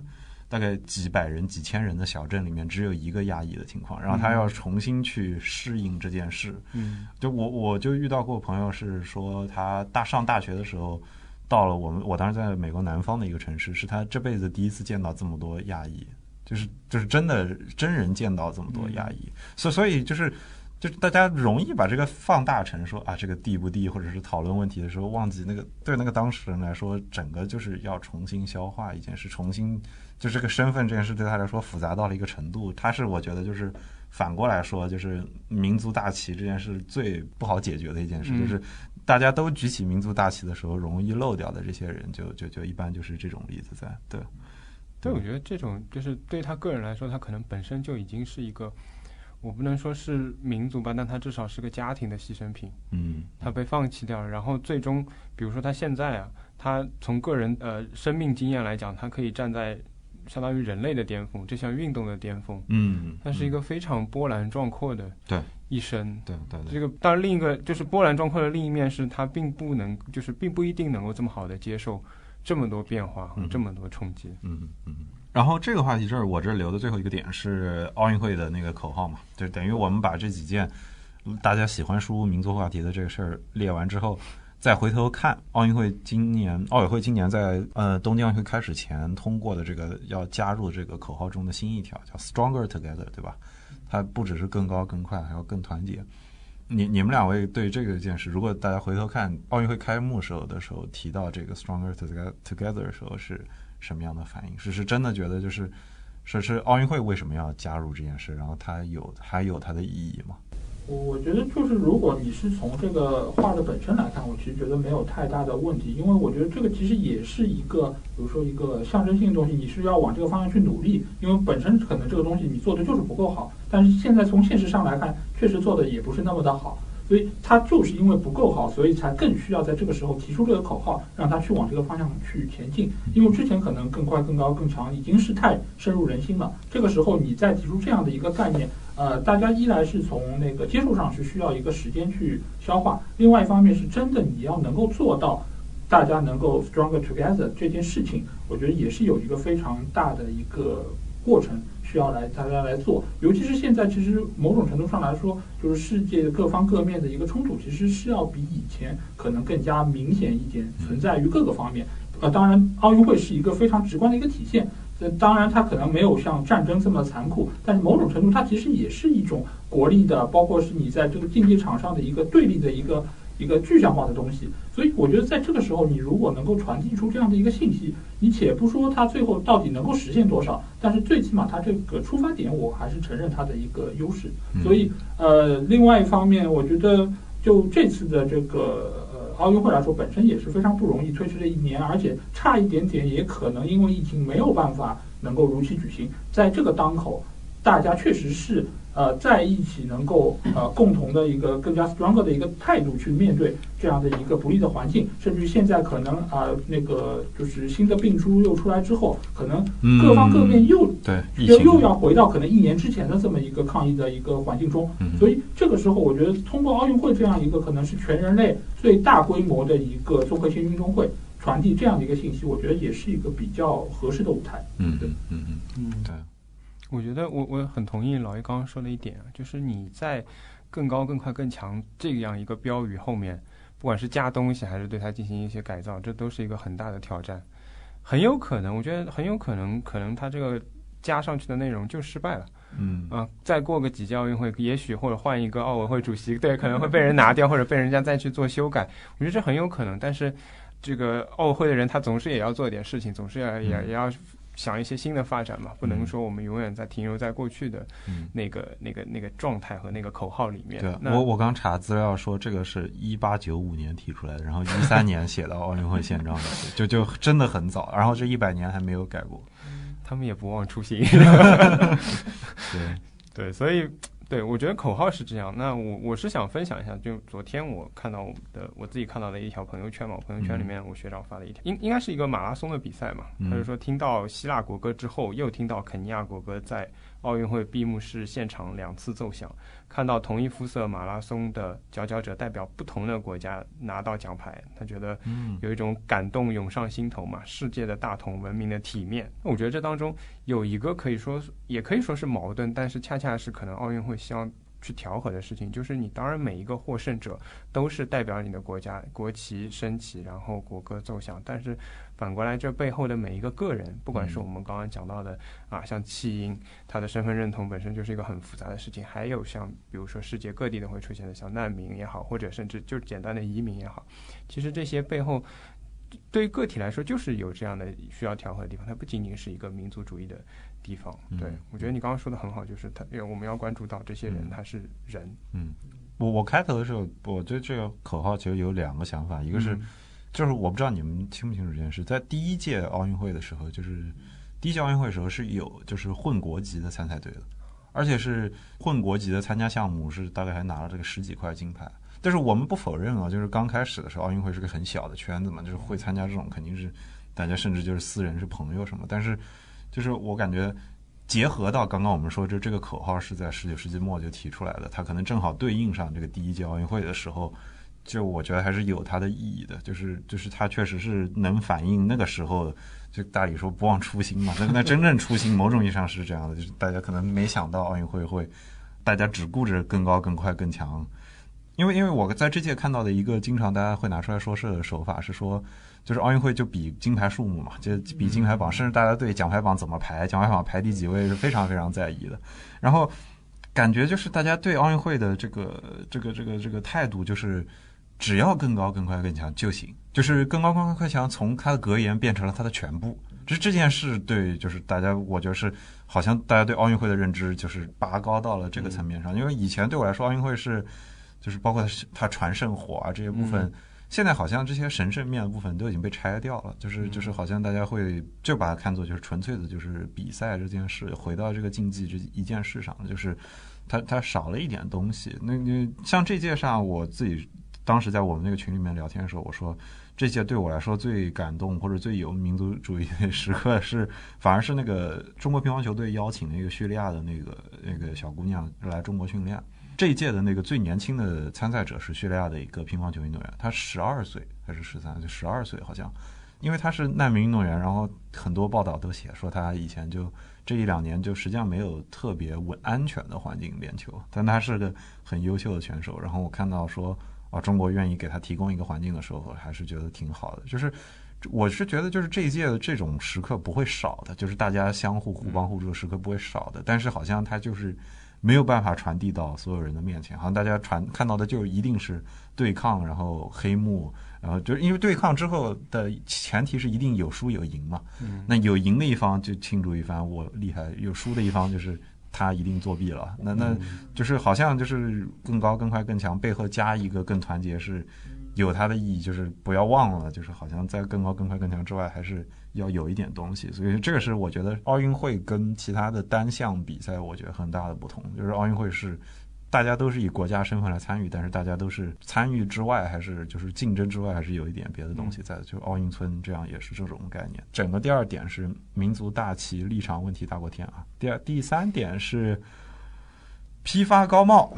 大概几百人、几千人的小镇里面，只有一个亚裔的情况，然后他要重新去适应这件事。嗯，就我我就遇到过朋友是说他大上大学的时候。到了我们，我当时在美国南方的一个城市，是他这辈子第一次见到这么多亚裔，就是就是真的真人见到这么多亚裔，所所以就是就是大家容易把这个放大成说啊这个地不地，或者是讨论问题的时候忘记那个对那个当事人来说，整个就是要重新消化一件事，重新就这个身份这件事对他来说复杂到了一个程度，他是我觉得就是反过来说，就是民族大旗这件事最不好解决的一件事，就是。大家都举起民族大旗的时候，容易漏掉的这些人，就就就一般就是这种例子在。对，对，我觉得这种就是对他个人来说，他可能本身就已经是一个，我不能说是民族吧，但他至少是个家庭的牺牲品。嗯，他被放弃掉了，然后最终，比如说他现在啊，他从个人呃生命经验来讲，他可以站在。相当于人类的巅峰，这项运动的巅峰。嗯，它是一个非常波澜壮阔的对一生。对对对。这个当然，另一个就是波澜壮阔的另一面是，它并不能，就是并不一定能够这么好的接受这么多变化和这么多冲击。嗯嗯。然后这个话题这儿，我这留的最后一个点是奥运会的那个口号嘛，就等于我们把这几件大家喜欢输入民族话题的这个事儿列完之后。再回头看奥运会，今年奥委会今年在呃东京奥运会开始前通过的这个要加入这个口号中的新一条，叫 Stronger Together，对吧？它不只是更高更快，还要更团结。你你们两位对这个件事，如果大家回头看奥运会开幕时候的时候提到这个 Stronger Together 的时候是什么样的反应？是是真的觉得就是说是奥运会为什么要加入这件事？然后它有还有它的意义吗？我我觉得就是，如果你是从这个画的本身来看，我其实觉得没有太大的问题，因为我觉得这个其实也是一个，比如说一个象征性的东西，你是要往这个方向去努力，因为本身可能这个东西你做的就是不够好，但是现在从现实上来看，确实做的也不是那么的好，所以他就是因为不够好，所以才更需要在这个时候提出这个口号，让他去往这个方向去前进。因为之前可能更快、更高、更强已经是太深入人心了，这个时候你再提出这样的一个概念，呃，大家一来是从那个接受上是需要一个时间去消化，另外一方面是真的你要能够做到。大家能够 stronger together 这件事情，我觉得也是有一个非常大的一个过程需要来大家来做。尤其是现在，其实某种程度上来说，就是世界各方各面的一个冲突，其实是要比以前可能更加明显一点，存在于各个方面。呃，当然，奥运会是一个非常直观的一个体现。呃，当然，它可能没有像战争这么残酷，但是某种程度，它其实也是一种国力的，包括是你在这个竞技场上的一个对立的一个。一个具象化的东西，所以我觉得在这个时候，你如果能够传递出这样的一个信息，你且不说它最后到底能够实现多少，但是最起码它这个出发点，我还是承认它的一个优势。所以，呃，另外一方面，我觉得就这次的这个呃奥运会来说，本身也是非常不容易，推迟了一年，而且差一点点，也可能因为疫情没有办法能够如期举行。在这个当口，大家确实是。呃，在一起能够呃共同的一个更加 stronger 的一个态度去面对这样的一个不利的环境，甚至于现在可能啊那个就是新的病株又出来之后，可能各方各面又对又又要回到可能一年之前的这么一个抗疫的一个环境中，所以这个时候我觉得通过奥运会这样一个可能是全人类最大规模的一个综合性运动会传递这样的一个信息，我觉得也是一个比较合适的舞台。嗯，嗯，嗯嗯嗯，对。我觉得我我很同意老爷刚刚说的一点啊，就是你在更高、更快、更强这样一个标语后面，不管是加东西还是对它进行一些改造，这都是一个很大的挑战。很有可能，我觉得很有可能，可能它这个加上去的内容就失败了。嗯啊，再过个几届奥运会，也许或者换一个奥委会主席，对，可能会被人拿掉，或者被人家再去做修改。我觉得这很有可能。但是这个奥委会的人，他总是也要做一点事情，总是要也也要。想一些新的发展嘛，不能说我们永远在停留在过去的那个、那个、那个状态和那个口号里面。对，我我刚查资料说，这个是一八九五年提出来的，然后一三年写到奥运会宪章的，就就真的很早。然后这一百年还没有改过，他们也不忘初心。对 对，所以。对，我觉得口号是这样。那我我是想分享一下，就昨天我看到我的，我自己看到的一条朋友圈嘛，朋友圈里面我学长发了一条，应应该是一个马拉松的比赛嘛，他就说听到希腊国歌之后，又听到肯尼亚国歌在。奥运会闭幕式现场两次奏响，看到同一肤色马拉松的佼佼者代表不同的国家拿到奖牌，他觉得有一种感动涌上心头嘛。世界的大同，文明的体面，我觉得这当中有一个可以说也可以说是矛盾，但是恰恰是可能奥运会希望。去调和的事情，就是你当然每一个获胜者都是代表你的国家，国旗升起，然后国歌奏响。但是反过来，这背后的每一个个人，不管是我们刚刚讲到的啊，像弃婴，他的身份认同本身就是一个很复杂的事情。还有像比如说世界各地都会出现的像难民也好，或者甚至就简单的移民也好，其实这些背后对于个体来说就是有这样的需要调和的地方。它不仅仅是一个民族主义的。地方，对我觉得你刚刚说的很好，就是他，因为我们要关注到这些人，他是人。嗯，我我开头的时候，我对这个口号其实有两个想法，一个是，就是我不知道你们清不清楚这件事，在第一届奥运会的时候，就是第一届奥运会的时候是有就是混国籍的参赛队的，而且是混国籍的参加项目是大概还拿了这个十几块金牌。但是我们不否认啊，就是刚开始的时候，奥运会是个很小的圈子嘛，就是会参加这种肯定是大家甚至就是私人是朋友什么，但是。就是我感觉，结合到刚刚我们说，就这个口号是在十九世纪末就提出来的，它可能正好对应上这个第一届奥运会的时候，就我觉得还是有它的意义的。就是就是它确实是能反映那个时候，就大理说不忘初心嘛。那那真正初心，某种意义上是这样的，就是大家可能没想到奥运会会，大家只顾着更高、更快、更强。因为因为我在这届看到的一个经常大家会拿出来说事的手法是说。就是奥运会就比金牌数目嘛，就比金牌榜，甚至大家对奖牌榜怎么排，奖牌榜排第几位是非常非常在意的。然后感觉就是大家对奥运会的这个这个这个这个态度，就是只要更高、更快、更强就行。就是更高、更快、快强，从它的格言变成了它的全部。就是这件事对，就是大家，我觉得是好像大家对奥运会的认知就是拔高到了这个层面上。因为以前对我来说，奥运会是就是包括它传圣火啊这些部分。现在好像这些神圣面的部分都已经被拆掉了，就是就是好像大家会就把它看作就是纯粹的，就是比赛这件事，回到这个竞技这一件事上，就是它它少了一点东西。那那像这届上，我自己当时在我们那个群里面聊天的时候，我说这届对我来说最感动或者最有民族主义的时刻是，反而是那个中国乒乓球队邀请那个叙利亚的那个那个小姑娘来中国训练。这一届的那个最年轻的参赛者是叙利亚的一个乒乓球运动员，他十二岁还是十三岁？十二岁好像，因为他是难民运动员，然后很多报道都写说他以前就这一两年就实际上没有特别稳安全的环境练球，但他是个很优秀的选手。然后我看到说啊，中国愿意给他提供一个环境的时候，还是觉得挺好的。就是我是觉得，就是这一届的这种时刻不会少的，就是大家相互互帮互助的时刻不会少的。但是好像他就是。没有办法传递到所有人的面前，好像大家传看到的就一定是对抗，然后黑幕，然后就是因为对抗之后的前提是一定有输有赢嘛。那有赢的一方就庆祝一番，我厉害；有输的一方就是他一定作弊了。那那就是好像就是更高、更快、更强，背后加一个更团结是有它的意义，就是不要忘了，就是好像在更高、更快、更强之外还是。要有一点东西，所以这个是我觉得奥运会跟其他的单项比赛，我觉得很大的不同，就是奥运会是大家都是以国家身份来参与，但是大家都是参与之外，还是就是竞争之外，还是有一点别的东西在的。就奥运村这样也是这种概念。整个第二点是民族大旗立场问题大过天啊。第二第三点是批发高帽。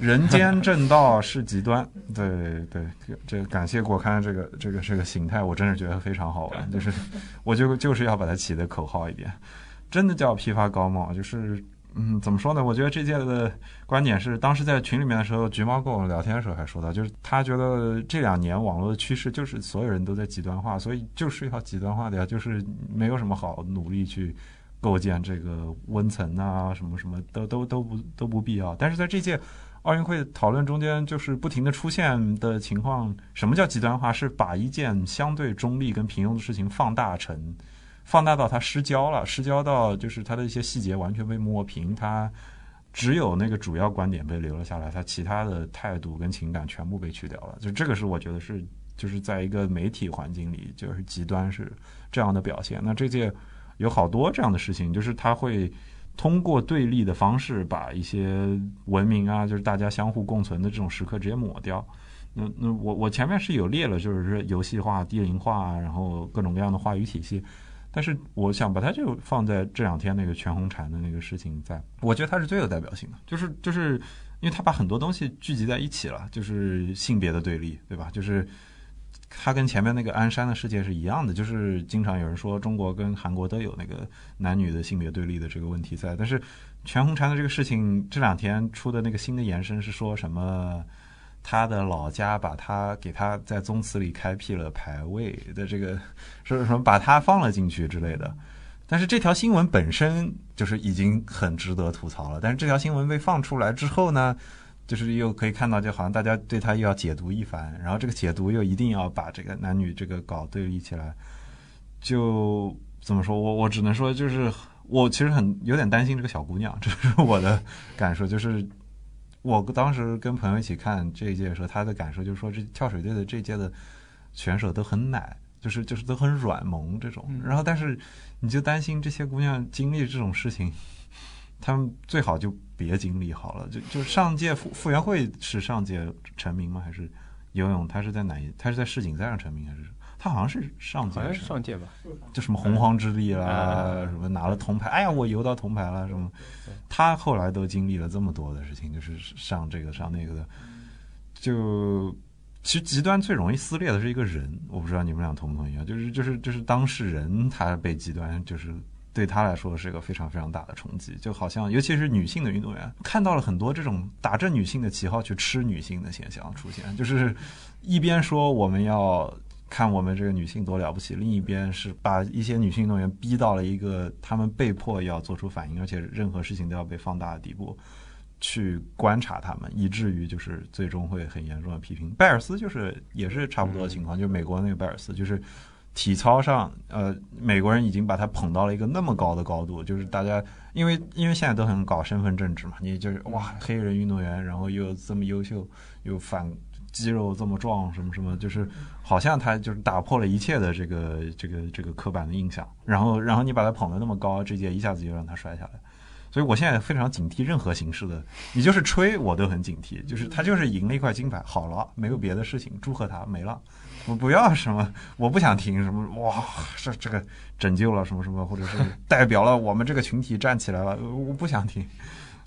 人间 正道是极端，对对，这感谢果刊这个这个这个形态，我真是觉得非常好玩。就是，我就就是要把它起的口号一点，真的叫批发高帽。就是，嗯，怎么说呢？我觉得这届的观点是，当时在群里面的时候，橘猫跟我聊天的时候还说到，就是他觉得这两年网络的趋势就是所有人都在极端化，所以就是要极端化的呀，就是没有什么好努力去构建这个温层啊，什么什么都都都不都不必要。但是在这届。奥运会讨论中间就是不停的出现的情况，什么叫极端化？是把一件相对中立跟平庸的事情放大成，放大到它失焦了，失焦到就是它的一些细节完全被抹平，它只有那个主要观点被留了下来，它其他的态度跟情感全部被去掉了。就这个是我觉得是就是在一个媒体环境里，就是极端是这样的表现。那这届有好多这样的事情，就是它会。通过对立的方式，把一些文明啊，就是大家相互共存的这种时刻直接抹掉。那那我我前面是有列了，就是游戏化、低龄化，然后各种各样的话语体系。但是我想把它就放在这两天那个全红婵的那个事情，在我觉得它是最有代表性的，就是就是因为它把很多东西聚集在一起了，就是性别的对立，对吧？就是。它跟前面那个鞍山的世界是一样的，就是经常有人说中国跟韩国都有那个男女的性别对立的这个问题在。但是全红婵的这个事情这两天出的那个新的延伸是说什么，他的老家把他给他在宗祠里开辟了牌位的这个，说什么把他放了进去之类的。但是这条新闻本身就是已经很值得吐槽了。但是这条新闻被放出来之后呢？就是又可以看到，就好像大家对他又要解读一番，然后这个解读又一定要把这个男女这个搞对立起来，就怎么说？我 我只能说，就是我其实很有点担心这个小姑娘，这是我的感受。就是我当时跟朋友一起看这一届的时候，他的感受就是说，这跳水队的这届的选手都很奶，就是就是都很软萌这种。然后，但是你就担心这些姑娘经历这种事情。他们最好就别经历好了，就就上届傅傅园慧是上届成名吗？还是游泳？他是在哪一？他是在世锦赛上成名还是？他好像是上届，好像是上届吧？就什么洪荒之力啦，什么拿了铜牌？哎呀，我游到铜牌了什么？他后来都经历了这么多的事情，就是上这个上那个的，就其实极端最容易撕裂的是一个人，我不知道你们俩同不同意啊？就是就是就是当事人他被极端就是。对他来说是一个非常非常大的冲击，就好像尤其是女性的运动员看到了很多这种打着女性的旗号去吃女性的现象出现，就是一边说我们要看我们这个女性多了不起，另一边是把一些女性运动员逼到了一个他们被迫要做出反应，而且任何事情都要被放大的地步，去观察他们，以至于就是最终会很严重的批评。拜尔斯就是也是差不多的情况，就是美国那个拜尔斯就是。体操上，呃，美国人已经把他捧到了一个那么高的高度，就是大家因为因为现在都很搞身份政治嘛，你就是哇，黑人运动员，然后又这么优秀，又反肌肉这么壮，什么什么，就是好像他就是打破了一切的这个这个这个刻板的印象，然后然后你把他捧得那么高，这届一下子就让他摔下来，所以我现在非常警惕任何形式的，你就是吹我都很警惕，就是他就是赢了一块金牌，好了，没有别的事情，祝贺他没了，我不要什么，我不想听什么哇，这这个拯救了什么什么，或者是代表了我们这个群体站起来了，我不想听。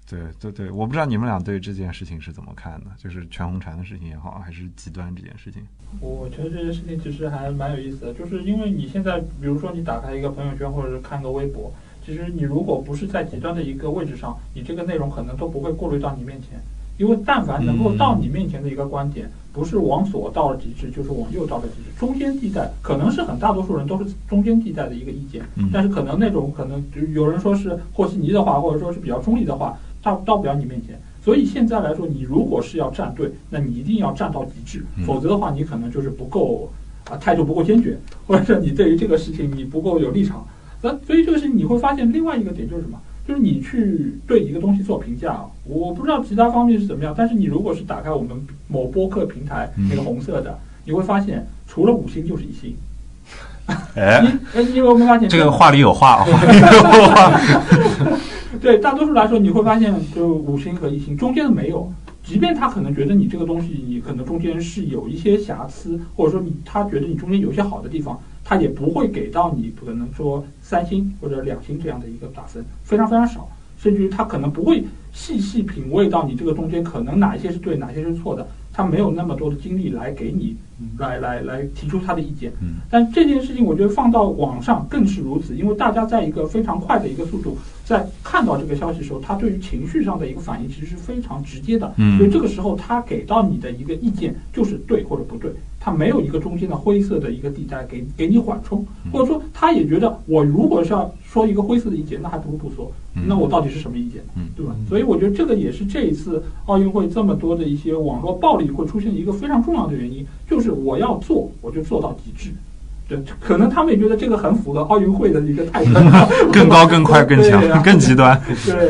对对对，我不知道你们俩对这件事情是怎么看的，就是全红婵的事情也好，还是极端这件事情。我觉得这件事情其实还蛮有意思的，就是因为你现在，比如说你打开一个朋友圈或者是看个微博，其实你如果不是在极端的一个位置上，你这个内容可能都不会过滤到你面前，因为但凡能够到你面前的一个观点，不是往左到了极致，就是往右到了极致，中间地带可能是很大多数人都是中间地带的一个意见，嗯。但是可能那种可能有人说是和稀泥的话，或者说是比较中立的话，到到不了你面前。所以现在来说，你如果是要站队，那你一定要站到极致，嗯否则的话，你可能就是不够啊态度不够坚决，或者是你对于这个事情你不够有立场。那所以这个事情你会发现另外一个点就是什么？就是你去对一个东西做评价啊，我不知道其他方面是怎么样，但是你如果是打开我们某播客平台嗯那个红色的，你会发现除了五星就是一星。哎，你呃你有没发现这个话里有话，话里有话。对，大多数来说，你会发现就五星和一星中间的没有。即便他可能觉得你这个东西，你可能中间是有一些瑕疵，或者说你他觉得你中间有一些好的地方，他也不会给到你可能说三星或者两星这样的一个打分，非常非常少，甚至于他可能不会细细品味到你这个中间可能哪一些是对，哪些是错的，他没有那么多的精力来给你来来来提出他的意见。嗯。但这件事情，我觉得放到网上更是如此，因为大家在一个非常快的一个速度，在看到这个消息的时候，他对于情绪上的一个反应其实是非常直接的。嗯。所以这个时候他给到你的一个意见就是对或者不对，他没有一个中间的灰色的一个地带给给你缓冲，嗯。或者说他也觉得我如果是要说一个灰色的意见，那还不如不说。嗯那我到底是什么意见？嗯对吧？所以我觉得这个也是这一次奥运会这么多的一些网络暴力会出现一个非常重要的原因，就是我要做，我就做到极致。对，可能他们也觉得这个很符合奥运会的一个态度，更高、更快、更强、更极端。对，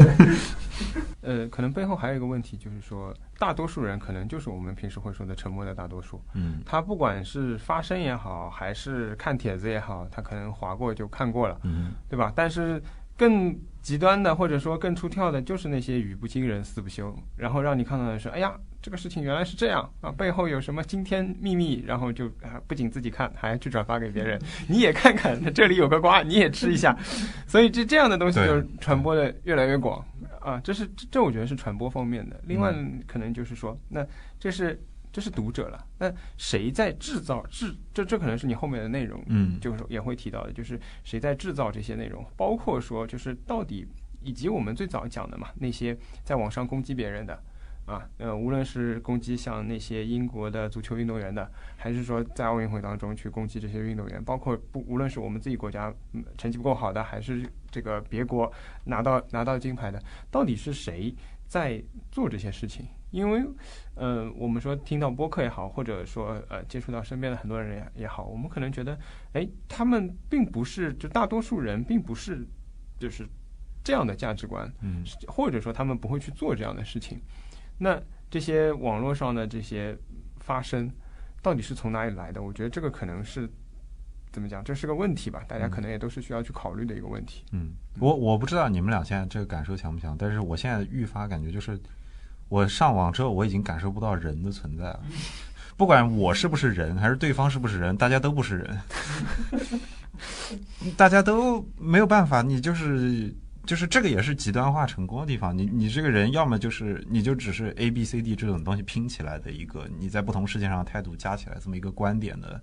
呃，可能背后还有一个问题，就是说，大多数人可能就是我们平时会说的沉默的大多数。嗯他不管是发声也好，还是看帖子也好，他可能划过就看过了，嗯对吧？但是更极端的，或者说更出挑的，就是那些语不惊人死不休，然后让你看到的是，哎呀，这个事情原来是这样啊，背后有什么惊天秘密，然后就啊，不仅自己看，还去转发给别人，你也看看，这里有个瓜，你也吃一下，所以这这样的东西对就传播的越来越广啊，这是这这我觉得是传播方面的。另外嗯可能就是说，那这是这是读者了，那谁在制造制这这可能是你后面的内容，嗯就是也会提到的，就是谁在制造这些内容，包括说就是到底以及我们最早讲的嘛，那些在网上攻击别人的。啊，呃，无论是攻击像那些英国的足球运动员的，还是说在奥运会当中去攻击这些运动员，包括不无论是我们自己国家嗯成绩不够好的，还是这个别国拿到拿到金牌的，到底是谁在做这些事情？因为，呃，我们说听到播客也好，或者说呃接触到身边的很多人也也好，我们可能觉得，哎，他们并不是，就大多数人并不是，就是这样的价值观，嗯或者说他们不会去做这样的事情。那这些网络上的这些发声，到底是从哪里来的？我觉得这个可能是怎么讲，这是个问题吧，大家可能也都是需要去考虑的一个问题。嗯，我我不知道你们俩现在这个感受强不强，但是我现在愈发感觉就是，我上网之后我已经感受不到人的存在了。不管我是不是人，还是对方是不是人，大家都不是人，大家都没有办法。你就是就是这个也是极端化成功的地方。你你这个人要么就是你就只是 A B C D 这种东西拼起来的一个，你在不同事件上的态度加起来这么一个观点的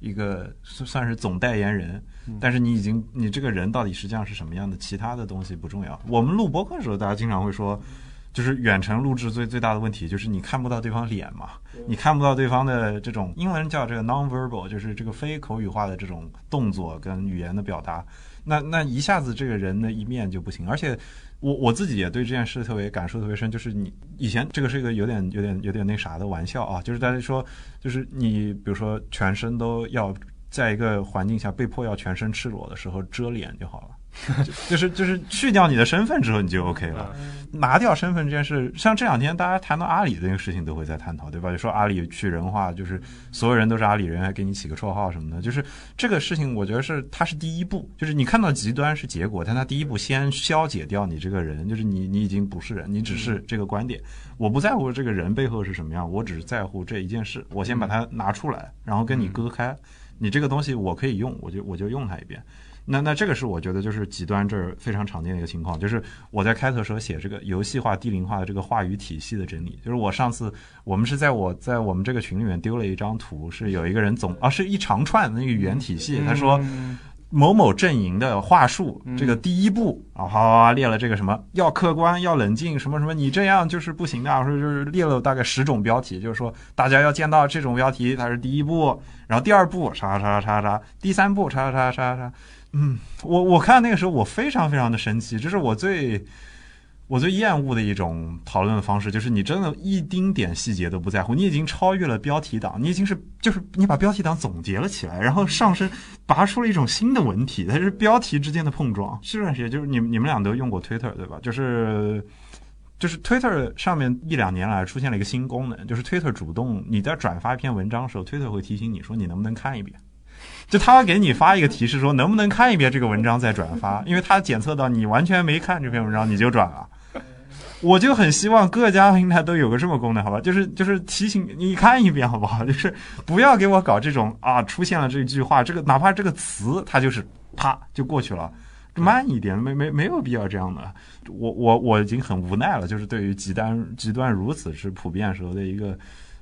一个算算是总代言人。但是你已经你这个人到底实际上是什么样的，其他的东西不重要。我们录播客的时候，大家经常会说。就是远程录制最最大的问题就是你看不到对方脸嘛，你看不到对方的这种英文叫这个 non-verbal，就是这个非口语化的这种动作跟语言的表达，那那一下子这个人的一面就不行。而且我我自己也对这件事特别感受特别深，就是你以前这个是一个有点有点有点那啥的玩笑啊，就是大家说就是你比如说全身都要在一个环境下被迫要全身赤裸的时候遮脸就好了。就 就是就是去掉你的身份之后，你就 OK 了。拿掉身份这件事，像这两天大家谈到阿里这个事情，都会在探讨，对吧？就说阿里去人化，就是所有人都是阿里人，还给你起个绰号什么的。就是这个事情，我觉得是它是第一步，就是你看到极端是结果，但它第一步先消解掉你这个人，就是你你已经不是人，你只是这个观点。我不在乎这个人背后是什么样，我只是在乎这一件事。我先把它拿出来，然后跟你割开。你这个东西我可以用，我就我就用它一遍。那那这个是我觉得就是极端这儿非常常见的一个情况，就是我在开头时候写这个游戏化、低龄化的这个话语体系的整理，就是我上次我们是在我在我们这个群里面丢了一张图，是有一个人总啊是一长串的那个语言体系，他说某某阵营的话术，这个第一步啊，好列了这个什么要客观要冷静什么什么，你这样就是不行的，说就是列了大概十种标题，就是说大家要见到这种标题，它是第一步，然后第二步叉叉叉叉叉，第三步叉叉叉叉叉。嗯，我我看那个时候我非常非常的生气，这是我最我最厌恶的一种讨论的方式，就是你真的一丁点细节都不在乎，你已经超越了标题党，你已经是就是你把标题党总结了起来，然后上升拔出了一种新的文体，它是标题之间的碰撞。这段时间就是你你们俩都用过 Twitter 对吧？就是就是 Twitter 上面一两年来出现了一个新功能，就是 Twitter 主动你在转发一篇文章的时候，Twitter 会提醒你说你能不能看一遍。就他给你发一个提示，说能不能看一遍这个文章再转发，因为他检测到你完全没看这篇文章，你就转了。我就很希望各家平台都有个这么功能，好吧？就是就是提醒你看一遍，好不好？就是不要给我搞这种啊，出现了这句话，这个哪怕这个词，它就是啪就过去了，慢一点，没没没有必要这样的。我我我已经很无奈了，就是对于极端极端如此之普遍时候的一个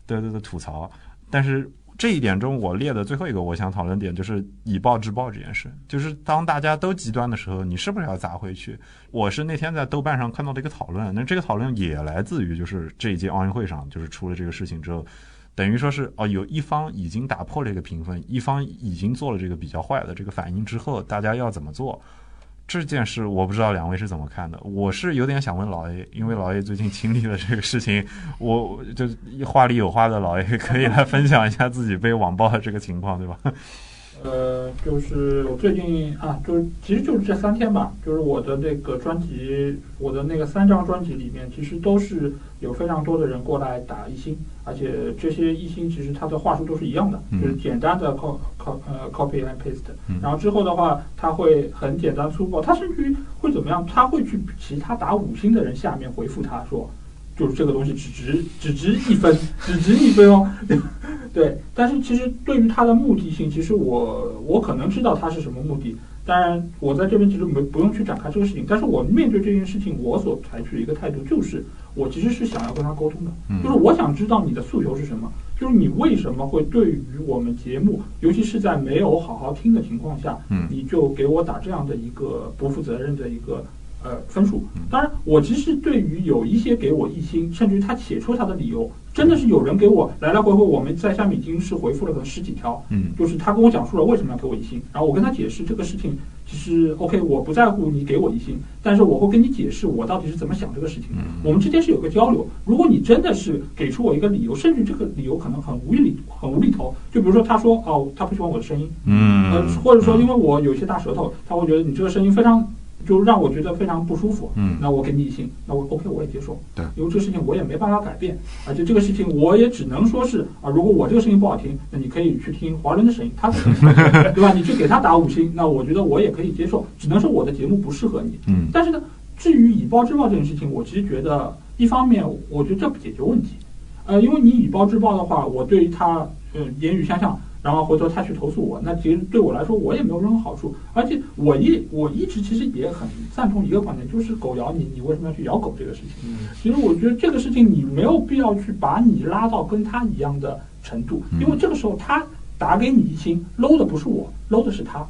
的的的吐槽，但是。这一点中，我列的最后一个我想讨论点就是以暴制暴这件事。就是当大家都极端的时候，你是不是要砸回去？我是那天在豆瓣上看到的一个讨论，那这个讨论也来自于就是这一届奥运会上，就是出了这个事情之后，等于说是哦，有一方已经打破了一个评分，一方已经做了这个比较坏的这个反应之后，大家要怎么做？这件事我不知道两位是怎么看的，我是有点想问老 A，因为老 A 最近经历了这个事情，我就话里有话的老 A 可以来分享一下自己被网暴的这个情况，对吧？呃，就是我最近啊，就是其实就是这三天吧，就是我的那个专辑，我的那个三张专辑里面，其实都是有非常多的人过来打一星，而且这些一星其实他的话术都是一样的，就是简单的 cop cop 呃 copy and paste，然后之后的话，他会很简单粗暴，他甚至于会怎么样？他会去其他打五星的人下面回复他说。就是这个东西只值只值一分，只值一分哦。对，但是其实对于它的目的性，其实我我可能知道它是什么目的。当然，我在这边其实没不用去展开这个事情。但是我面对这件事情，我所采取的一个态度就是，我其实是想要跟他沟通的，就是我想知道你的诉求是什么，就是你为什么会对于我们节目，尤其是在没有好好听的情况下，你就给我打这样的一个不负责任的一个。呃，分数。当然，我其实对于有一些给我一星，甚至于他写出他的理由，真的是有人给我来来回回，我们在下面已经是回复了可能十几条。嗯，就是他跟我讲述了为什么要给我一星，然后我跟他解释这个事情，其实 OK，我不在乎你给我一星，但是我会跟你解释我到底是怎么想这个事情。我们之间是有个交流。如果你真的是给出我一个理由，甚至这个理由可能很无理很无厘头，就比如说他说哦，他不喜欢我的声音，嗯，呃，或者说因为我有一些大舌头，他会觉得你这个声音非常。就让我觉得非常不舒服，嗯，那我给你一星，那我 OK，我也接受，对，因为这个事情我也没办法改变，而且这个事情我也只能说是啊，如果我这个声音不好听，那你可以去听华伦的声音，他 对吧？你去给他打五星，那我觉得我也可以接受，只能说我的节目不适合你，嗯，但是呢，至于以暴制暴这件事情，我其实觉得一方面，我觉得这不解决问题，呃，因为你以暴制暴的话，我对于他，嗯，言语相向。然后回头他去投诉我，那其实对我来说我也没有任何好处，而且我一我一直其实也很赞同一个观点，就是狗咬你，你为什么要去咬狗这个事情？其实我觉得这个事情你没有必要去把你拉到跟他一样的程度，因为这个时候他打给你一星搂的不是我，搂的是他，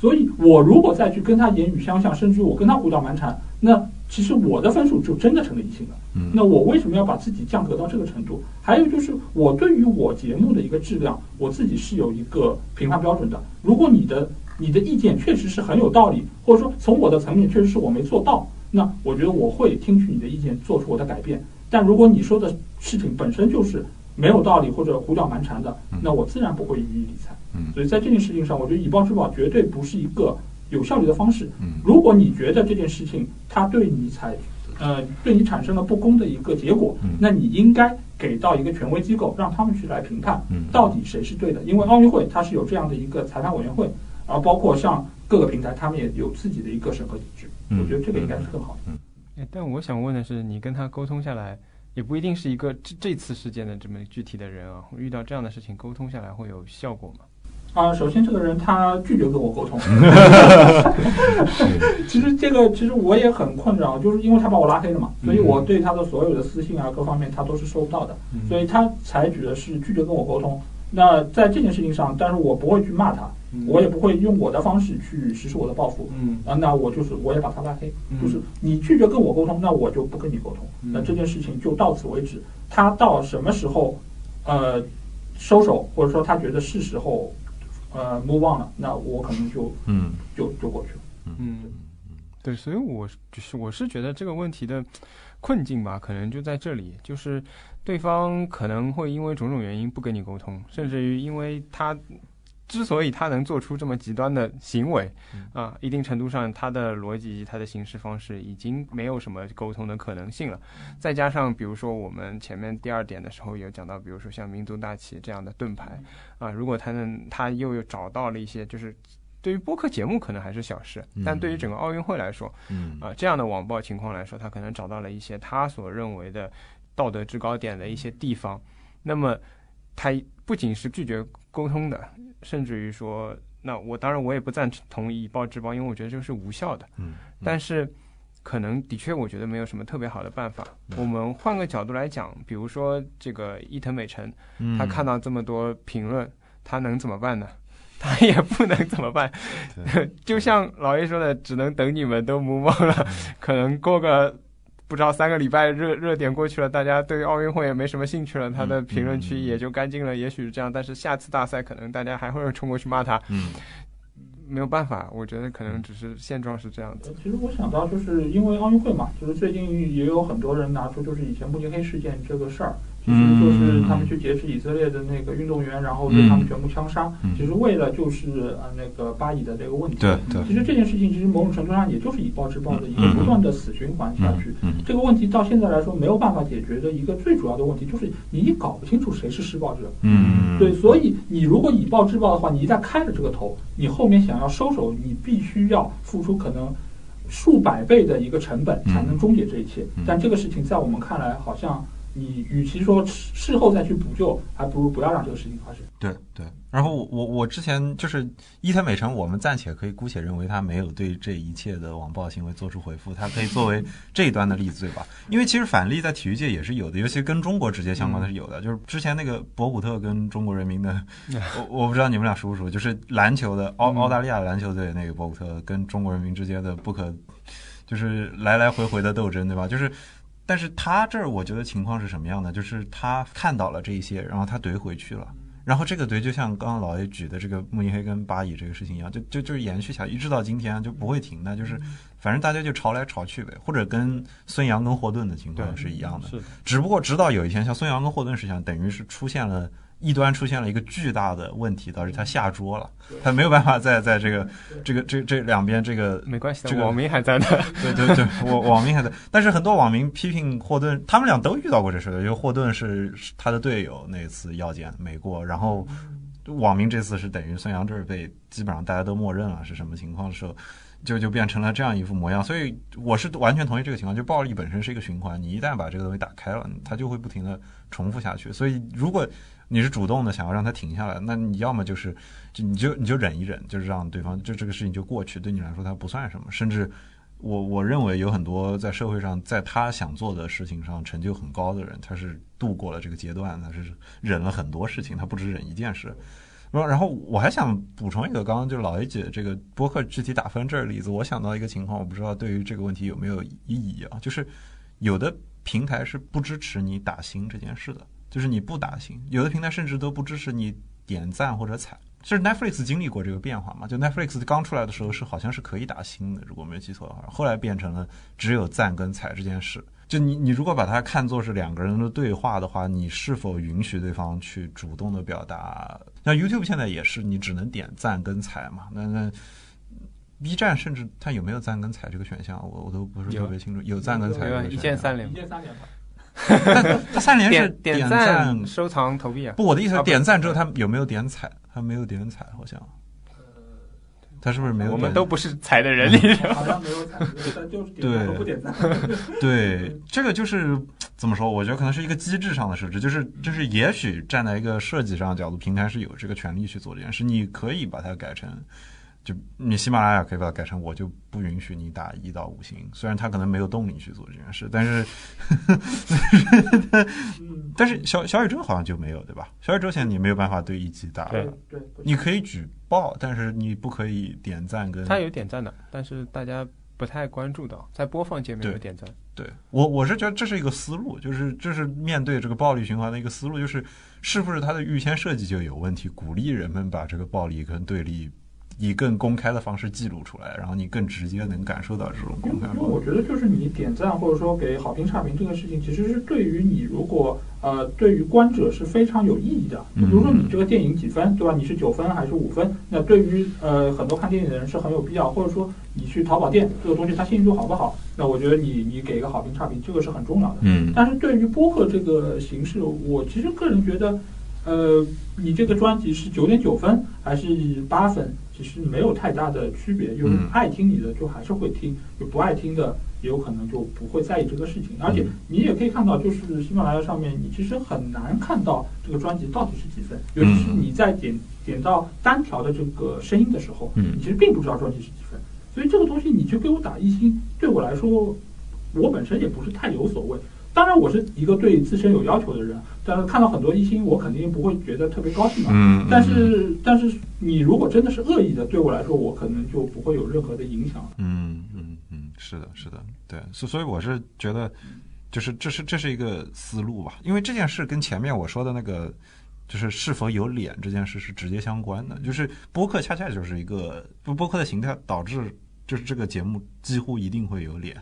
所以我如果再去跟他言语相向，甚至我跟他胡搅蛮缠，那。其实我的分数就真的成了一星了。嗯，那我为什么要把自己降格到这个程度？还有就是，我对于我节目的一个质量，我自己是有一个评判标准的。如果你的你的意见确实是很有道理，或者说从我的层面确实是我没做到，那我觉得我会听取你的意见，做出我的改变。但如果你说的事情本身就是没有道理或者胡搅蛮缠的，那我自然不会予以理睬。嗯，所以在这件事情上，我觉得以暴制暴绝对不是一个有效率的方式。嗯如果你觉得这件事情它对你采呃对你产生了不公的一个结果，嗯那你应该给到一个权威机构，让他们去来评判嗯到底谁是对的。因为奥运会它是有这样的一个裁判委员会，然后包括像各个平台，他们也有自己的一个审核机制。嗯我觉得这个应该是更好的。哎，但我想问的是，你跟他沟通下来，也不一定是一个这这次事件的这么具体的人啊，遇到这样的事情沟通下来会有效果吗？啊、首先这个人他拒绝跟我沟通。其实这个其实我也很困扰，就是因为他把我拉黑了嘛，所以我对他的所有的私信啊各方面他都是收不到的，所以他采取的是拒绝跟我沟通。那在这件事情上，但是我不会去骂他，我也不会用我的方式去实施我的报复。嗯。啊，那我就是我也把他拉黑，嗯。就是你拒绝跟我沟通，那我就不跟你沟通，嗯。那这件事情就到此为止。他到什么时候，呃，收手，或者说他觉得是时候，呃，move on 了，那我可能就嗯。就就过去了。嗯，对，所以我是就是我是觉得这个问题的困境吧，可能就在这里，就是对方可能会因为种种原因不跟你沟通，甚至于因为他之所以他能做出这么极端的行为，啊，一定程度上他的逻辑他的行事方式已经没有什么沟通的可能性了。再加上比如说我们前面第二点的时候有讲到，比如说像民族大旗这样的盾牌，啊，如果他能他又又找到了一些就是。对于播客节目可能还是小事，但对于整个奥运会来说，嗯啊、这样的网暴情况来说，他可能找到了一些他所认为的道德制高点的一些地方。那么，他不仅是拒绝沟通的，甚至于说，那我当然我也不赞同以暴制暴，因为我觉得这个是无效的。嗯，但是，可能的确我觉得没有什么特别好的办法。我们换个角度来讲，比如说这个伊藤美诚，嗯他看到这么多评论，他能怎么办呢？他也不能怎么办，就像老爷说的，只能等你们都 move on 了，可能过个不知道三个礼拜热热点过去了，大家对奥运会也没什么兴趣了，他的评论区也就干净了，也许是这样。但是下次大赛可能大家还会冲过去骂他，嗯没有办法，我觉得可能只是现状是这样子。呃其实我想到，就是因为奥运会嘛，就是最近也有很多人拿出就是以前慕尼黑事件这个事儿，就是他们去劫持以色列的那个运动员，然后对他们全部枪杀，嗯其实为了就是呃那个巴以的这个问题。对对其实这件事情其实某种程度上也就是以暴制暴的一个嗯不断的死循环下去。嗯这个问题到现在来说没有办法解决的一个最主要的问题，就是你搞不清楚谁是施暴者。嗯对，所以你如果以暴制暴的话，你一旦开了这个头，你后面想要收手，你必须要付出可能数百倍的一个成本才能终结这一切。嗯但这个事情在我们看来，好像你与其说事事后再去补救，还不如不要让这个事情发生。对对，然后我我我之前就是伊藤美诚，我们暂且可以姑且认为他没有对这一切的网暴行为做出回复，他可以作为这一端的例子，对吧。因为其实反例在体育界也是有的，尤其跟中国直接相关的是有的。就是之前那个博古特跟中国人民的，我我不知道你们俩熟不熟，就是篮球的澳澳大利亚篮球队那个博古特跟中国人民之间的不可，就是来来回回的斗争，对吧？就是。但是他这儿我觉得情况是什么样的？就是他看到了这一些，然后他怼回去了。然后这个怼就像刚刚老爷举的这个慕尼黑跟巴以这个事情一样，就就就是延续下去，一直到今天就不会停的，就是反正大家就吵来吵去呗，或者跟孙杨跟霍顿的情况是一样的。是的，只不过直到有一天，像孙杨跟霍顿实际上等于是出现了一端出现了一个巨大的问题，导致他下桌了，他没有办法再在这个这个这这两边这个没关系的，这个网民还在呢。对对对，网网民还在，但是很多网民批评霍顿，他们俩都遇到过这事的，因为霍顿是是他的队友那次要见美国，然后网民这次是等于孙杨这儿被基本上大家都默认了是什么情况的时候，就就变成了这样一副模样，所以我是完全同意这个情况，就暴力本身是一个循环，你一旦把这个东西打开了，它就会不停的重复下去，所以如果你是主动的想要让他停下来，那你要么就是就你就你就忍一忍，就是让对方就这个事情就过去，对你来说它不算什么，甚至。我我认为有很多在社会上，在他想做的事情上成就很高的人，他是度过了这个阶段，他是忍了很多事情，他不止忍一件事。然后，我还想补充一个，刚刚就老 A 姐这个播客具体打分这儿例子，我想到一个情况，我不知道对于这个问题有没有意义啊？就是有的平台是不支持你打星这件事的，就是你不打星，有的平台甚至都不支持你点赞或者踩。就是 Netflix 经历过这个变化嘛？就 Netflix 刚出来的时候是好像是可以打星的，如果没有记错的话，后来变成了只有赞跟踩这件事。就你你如果把它看作是两个人的对话的话，你是否允许对方去主动的表达？像 YouTube 现在也是，你只能点赞跟踩嘛。那那 B 站甚至它有没有赞跟踩这个选项，我我都不是特别清楚。有赞跟踩？一键三连一，键三连吧。但它三连是点点赞、收藏、投币啊。不，我的意思点赞之后他有没有点踩？他没有点踩，好像。他是不是没有？我们都不是踩的人，你知道吗好像没有踩，但就是点赞不点赞。对，这个就是怎么说？我觉得可能是一个机制上的设置，就是就是，也许站在一个设计上的角度，平台是有这个权利去做这件事。你可以把它改成，就你喜马拉雅可以把它改成，我就不允许你打一到五星。虽然他可能没有动力去做这件事，但是，嗯，但是小小宇宙好像就没有，对吧？小宇宙现在你没有办法对一级打，对对，你可以举报，但是你不可以点赞跟。他有点赞的，但是大家不太关注到，在播放界面有点赞。对我我是觉得这是一个思路，就是这是面对这个暴力循环的一个思路，就是是不是它的预先设计就有问题，鼓励人们把这个暴力跟对立以更公开的方式记录出来，然后你更直接能感受到这种公开因为我。觉得就是你点赞或者说给好评差评这个事情，其实是对于你如果呃对于观者是非常有意义的。比如说你这个电影几分，对吧？你是九分还是五分？那对于呃很多看电影的人是很有必要。或者说你去淘宝店这个东西它信誉度好不好？那我觉得你你给一个好评差评，这个是很重要的。嗯但是对于播客这个形式，我其实个人觉得，呃，你这个专辑是九点九分还是八分，其实没有太大的区别。就是嗯爱听你的就还是会听，就不爱听的也有可能就不会在意这个事情。而且你也可以看到，就是喜马拉雅上面，你其实很难看到这个专辑到底是几分，尤其是你在点点到单条的这个声音的时候，嗯你其实并不知道专辑是几分。所以这个东西你去给我打一星，对我来说，我本身也不是太有所谓。当然，我是一个对自身有要求的人，但是看到很多一星，我肯定不会觉得特别高兴嘛。嗯，但是，但是你如果真的是恶意的，对我来说，我可能就不会有任何的影响。嗯嗯嗯，是的，是的，对，所所以我是觉得，就是这是这是一个思路吧，因为这件事跟前面我说的那个，就是是否有脸这件事是直接相关的，就是播客恰恰就是一个不播客的形态导致，就是这个节目几乎一定会有脸，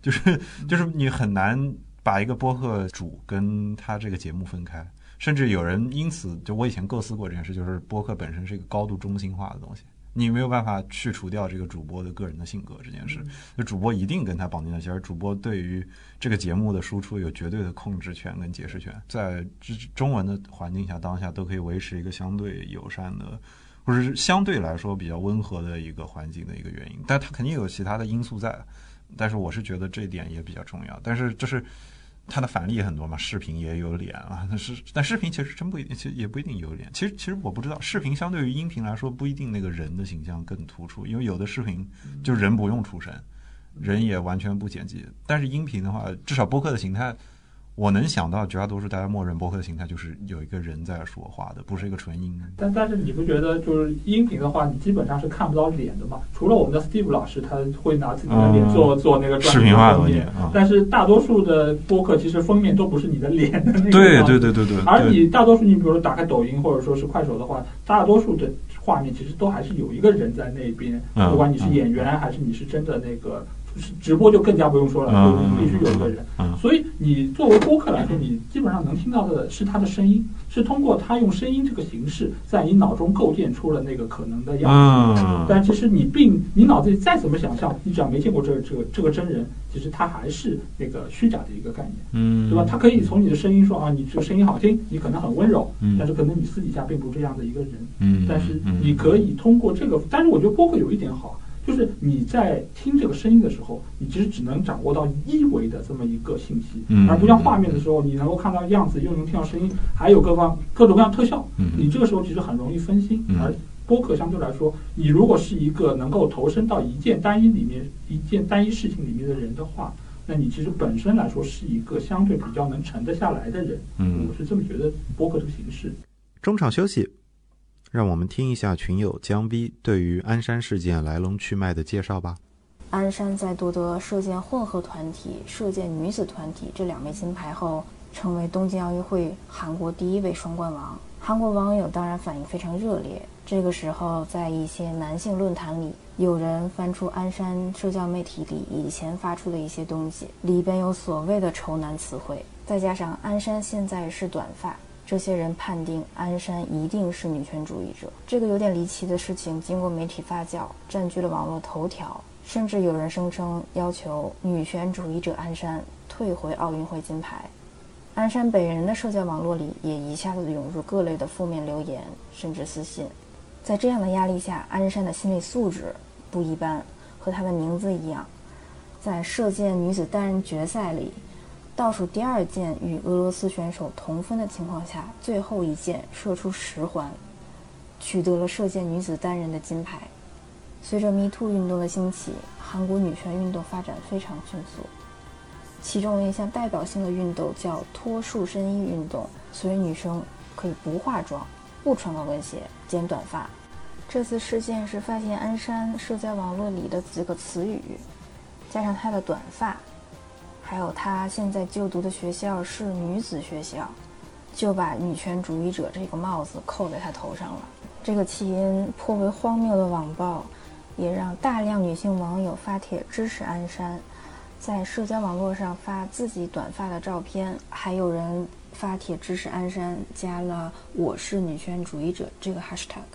就是就是你很难把一个播客主跟他这个节目分开。甚至有人因此，就我以前构思过这件事，就是播客本身是一个高度中心化的东西，你没有办法去除掉这个主播的个人的性格这件事，就主播一定跟他绑定在一起，而主播对于这个节目的输出有绝对的控制权跟解释权，在之中文的环境下，当下都可以维持一个相对友善的，或者是相对来说比较温和的一个环境的一个原因，但它肯定有其他的因素在，但是我是觉得这一点也比较重要，但是就是。它的反例也很多嘛，视频也有脸啊，但是但视频其实真不一定，其实也不一定有脸。其实其实我不知道，视频相对于音频来说，不一定那个人的形象更突出，因为有的视频就人不用出声，人也完全不剪辑。但是音频的话，至少播客的形态，我能想到绝大多数大家默认播客的形态就是有一个人在说话的，不是一个纯音。但但是你不觉得就是音频的话，你基本上是看不到脸的嘛？除了我们的 Steve 老师，他会拿自己的脸做、做那个视频化的封面。但是大多数的播客其实封面都不是你的脸的那个对对对对对，而你大多数，你比如说打开抖音或者说是快手的话，大多数的画面其实都还是有一个人在那边，嗯不管你是演员还是你是真的那个，就是直播就更加不用说了，必须有一个人。嗯所以你作为播客来说，你基本上能听到的是他的声音，是通过他用声音这个形式，在你脑中构建出了那个可能的样子。嗯，但其实你并你脑子里再怎么想象，你只要没见过这个这个这个真人，其实他还是那个虚假的一个概念。嗯，对吧？他可以从你的声音说啊，你这个声音好听，你可能很温柔，嗯但是可能你私底下并不是这样的一个人。嗯，但是嗯你可以通过这个，但是我觉得播客有一点好，就是你在听这个声音的时候，你其实只能掌握到一维的这么一个信息，嗯而不像画面的时候，你能够看到样子，又能听到声音，还有各方各种各样特效，嗯你这个时候其实很容易分心，嗯而播客相对来说，你如果是一个能够投身到一件单一里面、一件单一事情里面的人的话，那你其实本身来说是一个相对比较能沉得下来的人。嗯我是这么觉得播客这个形式。中场休息，让我们听一下群友江 V 对于鞍山事件来龙去脉的介绍吧。鞍山在夺得射箭混合团体、射箭女子团体这两枚金牌后，成为东京奥运会韩国第一位双冠王。韩国网友当然反应非常热烈。这个时候，在一些男性论坛里，有人翻出鞍山社交媒体里以前发出的一些东西，里边有所谓的“丑男”词汇，再加上鞍山现在是短发，这些人判定鞍山一定是女权主义者。这个有点离奇的事情，经过媒体发酵，占据了网络头条，甚至有人声称要求女权主义者鞍山退回奥运会金牌。鞍山本人的社交网络里也一下子涌入各类的负面留言，甚至私信。在这样的压力下，鞍山的心理素质不一般，和她的名字一样，在射箭女子单人决赛里。倒数第二箭与俄罗斯选手同分的情况下，最后一箭射出十环，取得了射箭女子单人的金牌。随着 MeToo 运动的兴起，韩国女权运动发展非常迅速。其中一项代表性的运动叫脱束身衣运动，所以女生可以不化妆、不穿高跟鞋、剪短发。这次事件是发现鞍山社交网络里的几个词语，加上她的短发。还有他现在就读的学校是女子学校，就把女权主义者这个帽子扣在他头上了。这个起因颇为荒谬的网暴，也让大量女性网友发帖支持鞍山，在社交网络上发自己短发的照片，还有人发帖支持鞍山，加了“我是女权主义者”这个 hashtag，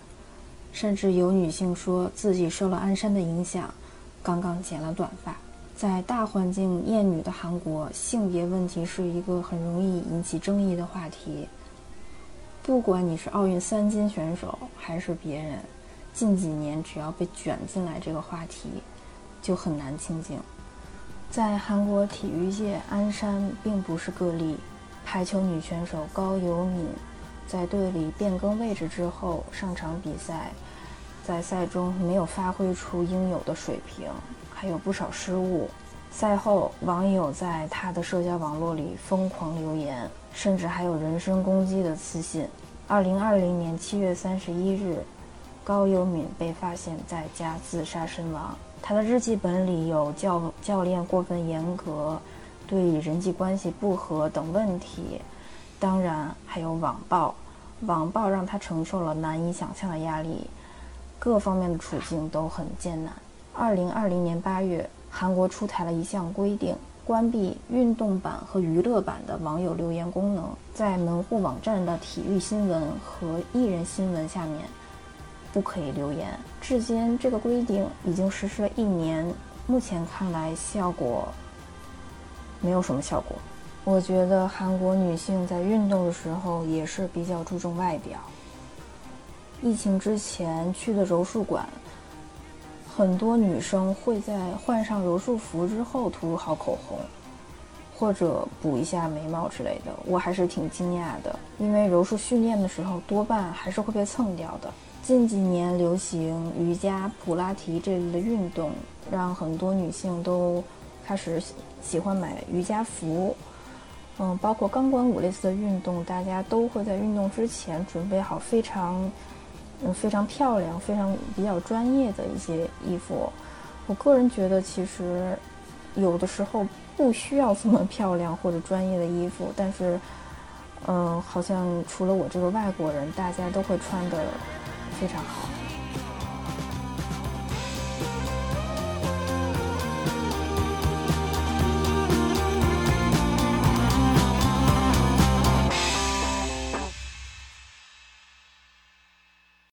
甚至有女性说自己受了鞍山的影响，刚刚剪了短发。在大环境厌女的韩国，性别问题是一个很容易引起争议的话题。不管你是奥运三金选手还是别人，近几年只要被卷进来这个话题，就很难清静。在韩国体育界，鞍山并不是个例。排球女选手高友敏在队里变更位置之后上场比赛，在赛中没有发挥出应有的水平。还有不少失误。赛后，网友在他的社交网络里疯狂留言，甚至还有人身攻击的私信。二零二零年七月三十一日，高优敏被发现在家自杀身亡。他的日记本里有教教练过分严格、对人际关系不和等问题，当然还有网暴。网暴让他承受了难以想象的压力，各方面的处境都很艰难。二零二零年八月，韩国出台了一项规定，关闭运动版和娱乐版的网友留言功能，在门户网站的体育新闻和艺人新闻下面不可以留言。至今，这个规定已经实施了一年，目前看来效果没有什么效果。我觉得韩国女性在运动的时候也是比较注重外表。疫情之前去的柔术馆。很多女生会在换上柔术服之后涂好口红，或者补一下眉毛之类的。我还是挺惊讶的，因为柔术训练的时候多半还是会被蹭掉的。近几年流行瑜伽、普拉提这类的运动，让很多女性都开始喜欢买瑜伽服。嗯，包括钢管舞类似的运动，大家都会在运动之前准备好非常。嗯，非常漂亮，非常比较专业的一些衣服。我个人觉得，其实有的时候不需要这么漂亮或者专业的衣服，但是，嗯，好像除了我这个外国人，大家都会穿的非常好。